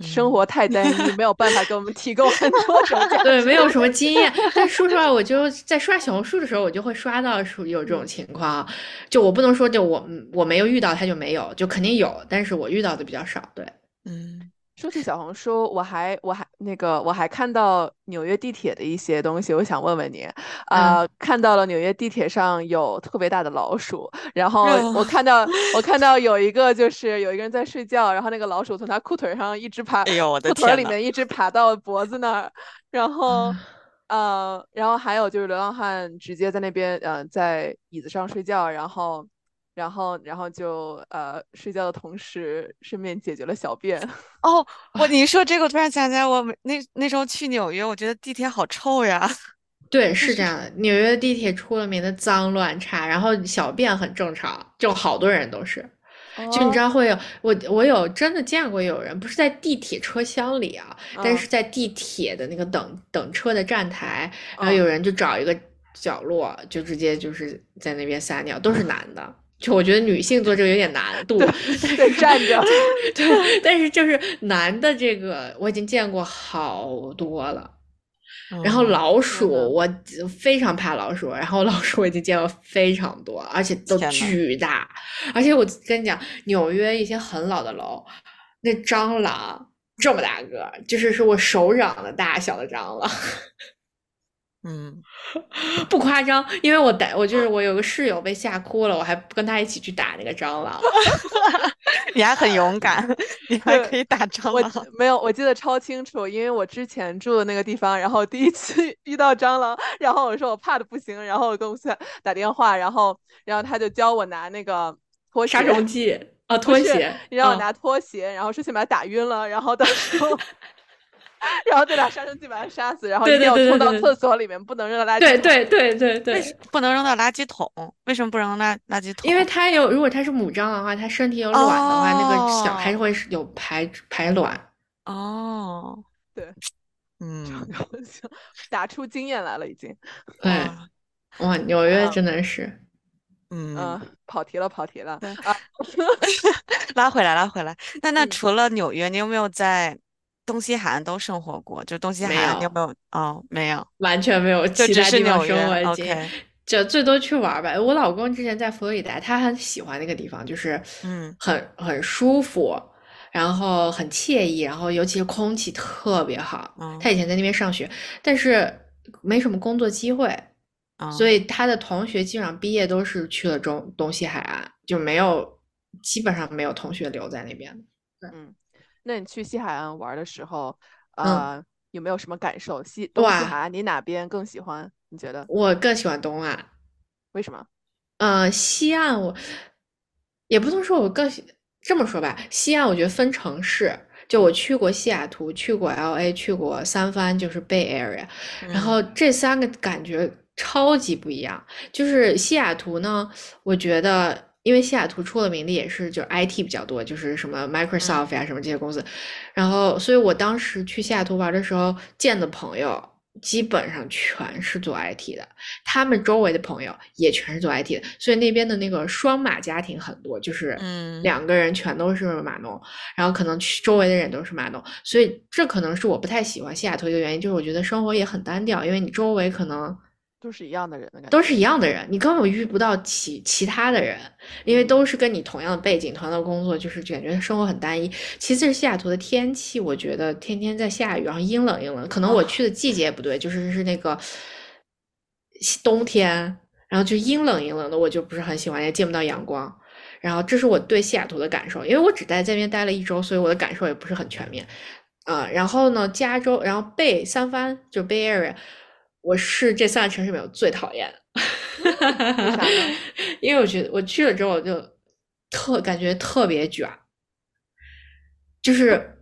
生活太单一，没有办法给我们提供很多种价对，没有什么经验。但说实话，我就在刷小红书的时候，我就会刷到说有这种情况。就我不能说就我我没有遇到，他就没有，就肯定有，但是我遇到的比较少。对，嗯说起小红书，我还我还那个我还看到纽约地铁的一些东西，我想问问你，啊、看到了纽约地铁上有特别大的老鼠，然后我哦看到我看到有一个就是有一个人在睡觉，然后那个老鼠从他裤腿上一直爬，哎呦我的裤腿里面一直爬到脖子那儿，然后啊呃，然后还有就是流浪汉直接在那边呃在椅子上睡觉，然后然后然后就呃睡觉的同时顺便解决了小便。哦，我你说这个，我突然想起来，我们那那时候去纽约，我觉得地铁好臭呀。对，是这样的。纽约地铁出了名的脏乱差，然后小便很正常，就好多人都是。就你知哦道会有我我有真的见过有人不是在地铁车厢里啊，但嗯是在地铁的那个等等车的站台，然后嗯有人就找一个角落，就直接就是在那边撒尿，都是男的。就我觉得女性做这个有点难度，得站着，对，但是就是男的这个我已经见过好多了。然后嗯老鼠，呐我非常怕老鼠，然后老鼠我已经见过非常多，而且都巨大，而且我跟你讲，纽约一些很老的楼，那蟑螂这么大个，就是是我手掌的大小的蟑螂，嗯，不夸张，因为我带我就是我有个室友被吓哭了，我还跟他一起去打那个蟑螂，你还很勇敢，你还可以打蟑螂。没有，我记得超清楚，因为我之前住的那个地方，然后第一次 遇到蟑螂，然后我说我怕的不行，然后我跟我下打电话，然后然后他就教我拿那个拖鞋杀，虫剂啊，拖鞋，你让我拿拖鞋，然后说先把它打晕了，然后到时候。然后再拿杀虫剂把它杀死，然后一定要冲到厕所里面，不能扔到垃圾桶。对对对对对，不能扔到垃圾桶？为什么不扔垃垃圾桶？因为它有，如果它是母蟑螂的话，它身体有卵的话，那个小还是会是有排排卵。哦，对，嗯，打出经验来了已经。对，哇，哇，纽约啊真的是，嗯，嗯，跑题了，跑题了。啊，拉回来，拉回来。那 那嗯除了纽约，你有没有在东西海岸都生活过？就东西海岸，你有有没有？哦，没有，完全没有就只是其他地方纽约。生活经 OK，验，就最多去玩儿吧。我老公之前在佛罗里达，他很喜欢那个地方，就是嗯很很舒服，然后很惬意，然后尤其是空气特别好。嗯他以前在那边上学，但是没什么工作机会，嗯，所以他的同学基本上毕业都是去了中东西海岸，就没有基本上没有同学留在那边。嗯，那你去西海岸玩的时候，嗯呃，有没有什么感受？西东西哇海岸，你哪边更喜欢？你觉得我更喜欢东岸，为什么？呃，西岸我也不能说我更喜这么说吧，西岸我觉得分城市，就我去过西雅图，去过 LA，去过三藩，就是 Bay Area，然嗯后这三个感觉超级不一样。就是西雅图呢，我觉得。因为西雅图出了名的也是就 IT 比较多，就是什么 Microsoft 呀、什么这些公司，然后所以我当时去西雅图玩的时候见的朋友基本上全是做 IT 的，他们周围的朋友也全是做 IT 的，所以那边的那个双马家庭很多，就是两个人全都是码农，然后可能周围的人都是码农，所以这可能是我不太喜欢西雅图一个原因，就是我觉得生活也很单调，因为你周围可能。都是一样的人的感觉，都是一样的人，你根本遇不到其其他的人，因为都是跟你同样的背景、同样的工作，就是感觉生活很单一。其次是西雅图的天气，我觉得天天在下雨，然后阴冷阴冷，可能我去的季节不对，就是是那个冬天，然后就阴冷阴冷的，我就不是很喜欢，也见不到阳光。然后这是我对西雅图的感受，因为我只在这边待了一周，所以我的感受也不是很全面。啊，然后呢，加州，然后贝三藩就 Bay Area。我是这三个城市里面最讨厌的，因为我觉得我去了之后我就特感觉特别卷，就是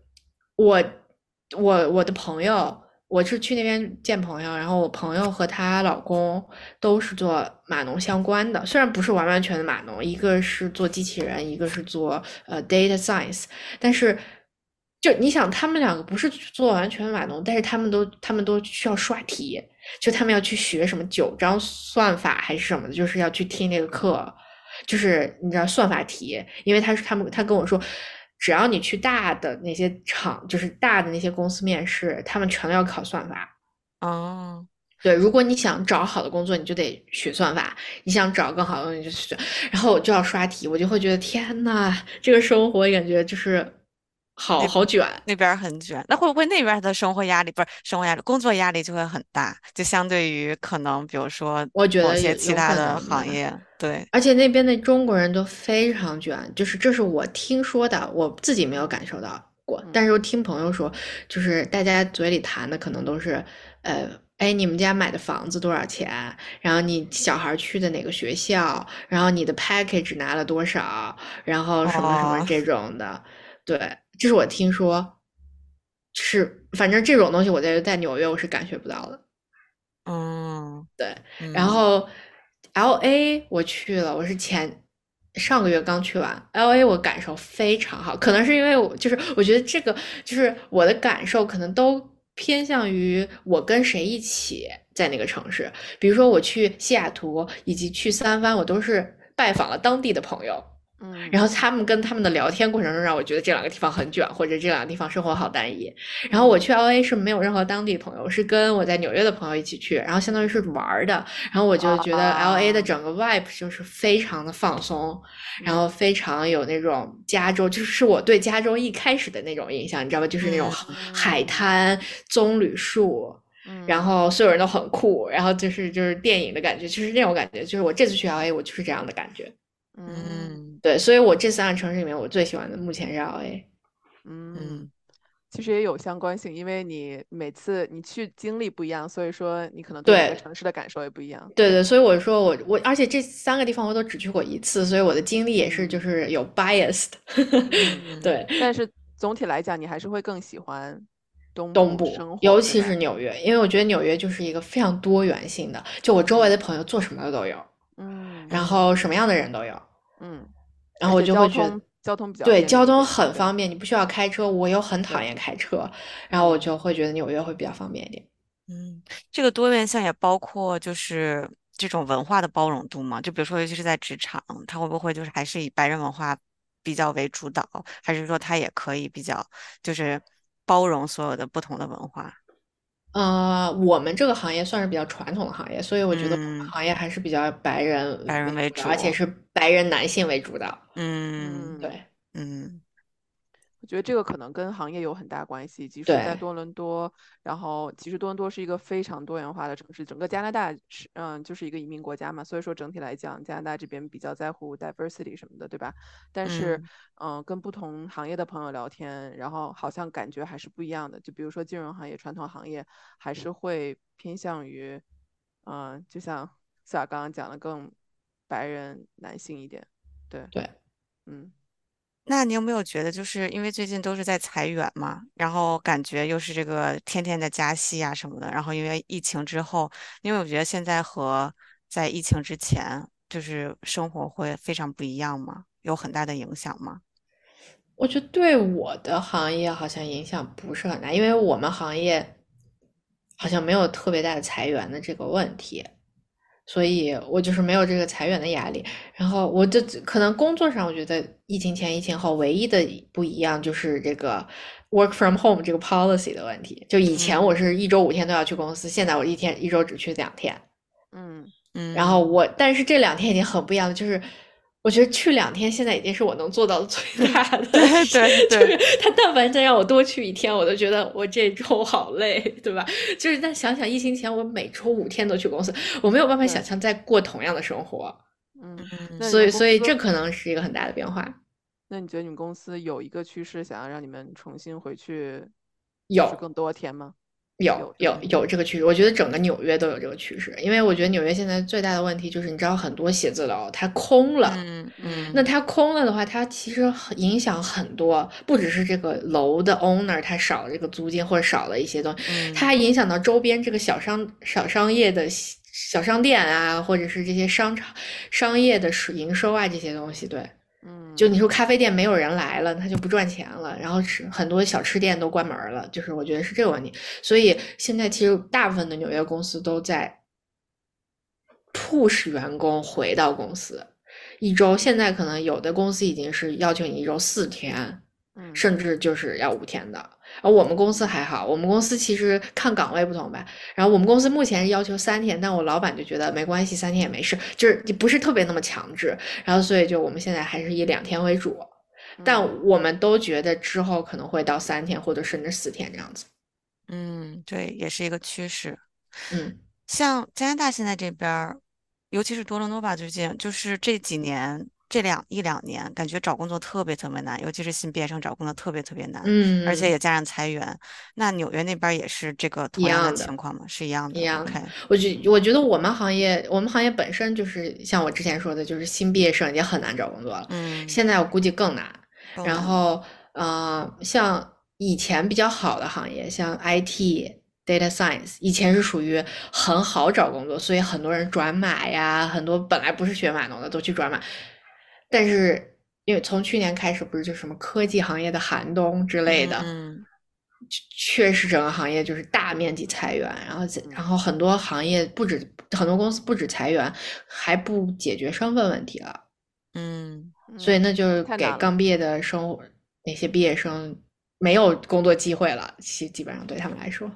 我我我的朋友，我是去那边见朋友，然后我朋友和她老公都是做码农相关的，虽然不是完完全的码农，一个是做机器人，一个是做呃 data science，但是。就你想，他们两个不是做完全码农，但是他们都他们都需要刷题，就他们要去学什么九章算法还是什么的，就是要去听那个课，就是你知道算法题，因为他是他们他跟我说，只要你去大的那些厂，就是大的那些公司面试，他们全都要考算法。哦，对，如果你想找好的工作，你就得学算法；你想找更好的，你就学，然后我就要刷题，我就会觉得天呐，这个生活感觉就是。好好卷，那边很卷。那会不会那边的生活压力不是生活压力，工作压力就会很大？就相对于可能，比如说，我觉得一些其他的行业，对。而且那边的中国人都非常卷，就是这是我听说的，我自己没有感受到过，但是我听朋友说，就是大家嘴里谈的可能都是，呃，哎，你们家买的房子多少钱？然后你小孩去的哪个学校？然后你的 package 拿了多少？然后什么什么这种的，对。这是我听说，是反正这种东西，我在在纽约我是感觉不到的。嗯，对。然后，L A 我去了，我是前上个月刚去完 L A，我感受非常好。可能是因为我就是我觉得这个就是我的感受，可能都偏向于我跟谁一起在那个城市。比如说我去西雅图以及去三藩，我都是拜访了当地的朋友。嗯，然后他们跟他们的聊天过程中，让我觉得这两个地方很卷，或者这两个地方生活好单一。然后我去 L A 是没有任何当地朋友，是跟我在纽约的朋友一起去，然后相当于是玩的。然后我就觉得 L A 的整个 vibe 就是非常的放松，然后非常有那种加州，就是我对加州一开始的那种印象，你知道吧？就是那种海滩、棕榈树，然后所有人都很酷，然后就是就是电影的感觉，就是那种感觉。就是我这次去 L A，我就是这样的感觉。嗯，对，所以我这三个城市里面，我最喜欢的目前是 L A。嗯，其实也有相关性，因为你每次你去经历不一样，所以说你可能对每个城市的感受也不一样。对对，所以我说我我，而且这三个地方我都只去过一次，所以我的经历也是就是有 biased。对，但是总体来讲，你还是会更喜欢东东部，尤其是纽约，因为我觉得纽约就是一个非常多元性的，就我周围的朋友做什么的都有，嗯，然后什么样的人都有。嗯，然后我就会觉得交通比较对交通很方便，你不需要开车。我又很讨厌开车，然后我就会觉得纽约会比较方便一点。嗯，这个多元性也包括就是这种文化的包容度嘛？就比如说，尤其是在职场，它会不会就是还是以白人文化比较为主导，还是说它也可以比较就是包容所有的不同的文化？呃，我们这个行业算是比较传统的行业，所以我觉得行业还是比较白人白人为主，而且是白人男性为主的。嗯，对，嗯。我觉得这个可能跟行业有很大关系。即使在多伦多，然后其实多伦多是一个非常多元化的城市，整个加拿大是嗯就是一个移民国家嘛，所以说整体来讲，加拿大这边比较在乎 diversity 什么的，对吧？但是嗯，跟不同行业的朋友聊天，然后好像感觉还是不一样的。就比如说金融行业、传统行业，还是会偏向于嗯，就像斯瓦刚刚讲的，更白人男性一点。对对，嗯。那你有没有觉得，就是因为最近都是在裁员嘛，然后感觉又是这个天天的加息啊什么的，然后因为疫情之后，因为我觉得现在和在疫情之前，就是生活会非常不一样吗？有很大的影响吗？我觉得对我的行业好像影响不是很大，因为我们行业好像没有特别大的裁员的这个问题，所以我就是没有这个裁员的压力。然后我就可能工作上，我觉得疫情前、疫情后唯一的不一样就是这个 work from home 这个 policy 的问题。就以前我是一周五天都要去公司，现在我一天一周只去两天。嗯嗯，然后我，但是这两天已经很不一样了，就是我觉得去两天现在已经是我能做到的最大的。对对对，就是他但凡再让我多去一天，我都觉得我这周好累，对吧？就是但想想疫情前我每周五天都去公司，我没有办法想象再过同样的生活，嗯，嗯所以所以这可能是一个很大的变化。那你觉得你们公司有一个趋势，想要让你们重新回去，有更多天吗？有有有这个趋势，我觉得整个纽约都有这个趋势，因为我觉得纽约现在最大的问题就是，你知道很多写字楼它空了，嗯嗯，那它空了的话，它其实很影响很多，不只是这个楼的 owner 它少了这个租金或者少了一些东西，嗯它还。影响到周边这个小商小商业的小小商店啊，或者是这些商场商业的收营收啊这些东西，对。嗯，就你说咖啡店没有人来了，他就不赚钱了，然后吃很多小吃店都关门了，就是我觉得是这个问题。所以现在其实大部分的纽约公司都在 push 员工回到公司，一周现在可能有的公司已经是要求你一周四天，嗯甚至就是要五天的。而我们公司还好，我们公司其实看岗位不同吧。然后我们公司目前要求三天，但我老板就觉得没关系，三天也没事，就是也不是特别那么强制。然后所以就我们现在还是以两天为主，但嗯我们都觉得之后可能会到三天或者甚至四天这样子。嗯，对，也是一个趋势。嗯像加拿大现在这边，尤其是多伦多吧，最近就是这几年，这两一两年，感觉找工作特别特别难，尤其是新毕业生找工作特别特别难，嗯，而且也加上裁员。那纽约那边也是这个同样的情况吗？是一样的。一样的 OK，我觉我觉得我们行业，我们行业本身就是像我之前说的，就是新毕业生已经很难找工作了，嗯，现在我估计更难。然后，呃，像以前比较好的行业，像 IT、data science，以前是属于很好找工作，所以很多人转码呀，很多本来不是学码农的都去转码。但是因为从去年开始，不是就什么科技行业的寒冬之类的，嗯确实整个行业就是大面积裁员，然后然后很多行业不止很多公司不止裁员，还不解决身份问题了。嗯所以嗯那就是给刚毕业的生活那些毕业生没有工作机会了，基基本上对他们来说，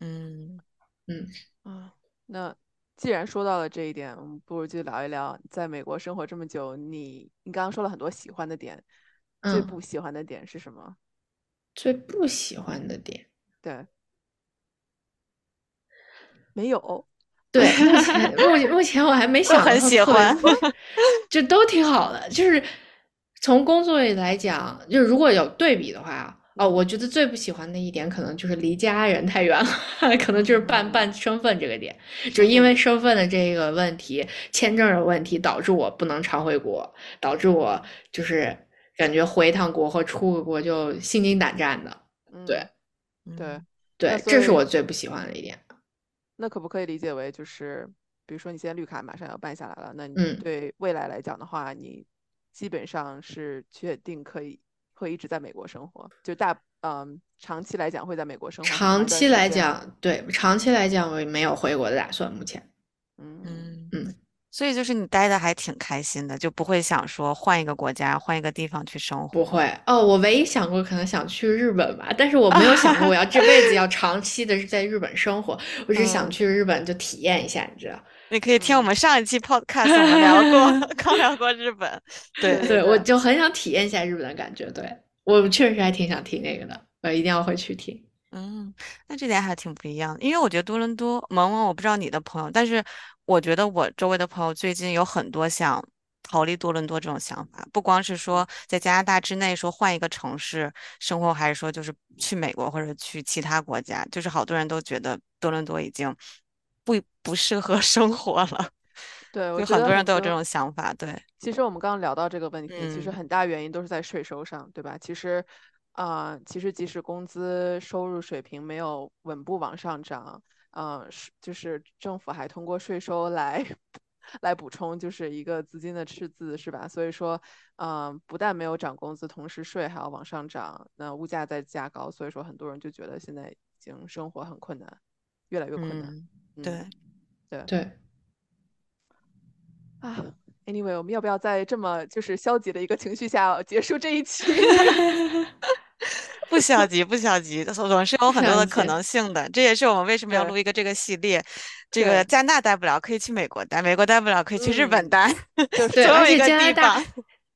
嗯嗯。啊，那既然说到了这一点，我们不如就聊一聊，在美国生活这么久，你你刚刚说了很多喜欢的点，最嗯，不喜欢的点是什么？最不喜欢的点，对，没有。对，目前目前目前我还没 想很喜欢 就都挺好的，就是从工作里来讲，就是如果有对比的话，哦，我觉得最不喜欢的一点可能就是离家人太远了，可能就是办嗯办身份这个点，就因为身份的这个问题、签证的问题，导致我不能常回国，导致我就是感觉回一趟国或出个国就心惊胆战的。对嗯，对，嗯对这是我最不喜欢的一点。那可不可以理解为就是，比如说你现在绿卡马上要办下来了，那你嗯对未来来讲的话，你基本上是确定可以会一直在美国生活，就大嗯长期来讲会在美国生活长期来，讲，对，长期来讲我没有回国的打算，目前。嗯嗯嗯，所以就是你待的还挺开心的，就不会想说换一个国家、换一个地方去生活。不会哦，我唯一想过可能想去日本吧，但是我没有想过我要这辈子要 长期的是在日本生活，我只想嗯去日本就体验一下，你知道？你可以听我嗯们上一期 podcast，我们聊过，刚聊过日本。对对对，我就很想体验一下日本的感觉，对我确实还挺想听那个的，我一定要回去听。嗯，那这点还挺不一样的，因为我觉得多伦多，萌萌，我不知道你的朋友，但是我觉得我周围的朋友最近有很多想逃离多伦多这种想法，不光是说在加拿大之内说换一个城市生活，还是说就是去美国或者去其他国家，就是好多人都觉得多伦多已经不不适合 生活了，对，我就很多多人都有这种想法，对，其实我们刚刚聊到这个问题，其实嗯很大原因都是在税收上，对吧？其实，啊、其实即使工资收入水平没有稳步往上涨，呃，是就是政府还通过税收来来补充，就是一个资金的赤字，是吧？所以说，嗯、不但没有涨工资，同时税还要往上涨，那物价在加高，所以说很多人就觉得现在已经生活很困难。越来越困难。对，对对，啊，anyway，我们要不要在这么就是消极的一个情绪下结束这一期？不消极，不消极，总是有很多的可能性的。这也是我们为什么要录一个这个系列。这个加拿大待不了，可以去美国待；美国待不了，可以去日本嗯待。就是 对，而且加拿大。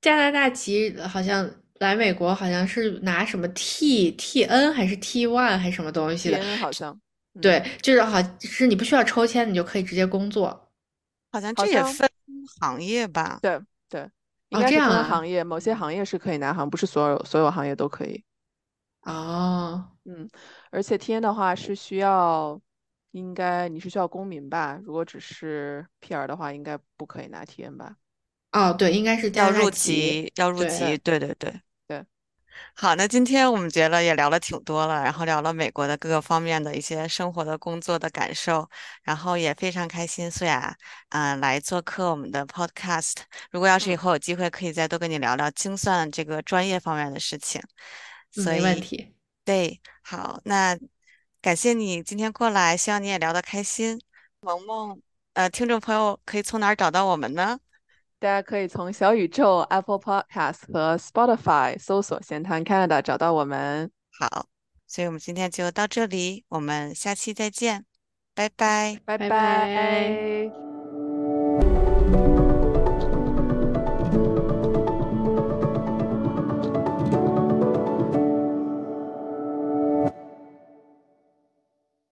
加拿大籍好像来美国好像是拿什么 T T N 还是 T one 还是什么东西的，好像嗯对，就是好是你不需要抽签，你就可以直接工作。好像这也分行业吧？对对，应哦该是这样啊分行业，某些行业是可以拿，好像不是所有所有行业都可以。哦，嗯，而且 T N 的话是需要，应该你是需要公民吧？如果只是 P R 的话，应该不可以拿 T N 吧？哦，对，应该是加要入籍。籍，要入对籍，对对对对。好，那今天我们觉得也聊了挺多了，然后聊了美国的各个方面的一些生活的、工作的感受，然后也非常开心素雅，嗯、来做客我们的 podcast。如果要是以嗯后有机会，可以再多跟你聊聊精算这个专业方面的事情。嗯所以，没问题。对，好，那感谢你今天过来，希望你也聊得开心。萌萌，呃，听众朋友可以从哪儿找到我们呢？大家可以从小宇宙、Apple Podcast 和 Spotify 搜索“闲谈 Canada” 找到我们。好，所以我们今天就到这里，我们下期再见，拜拜。拜拜拜拜。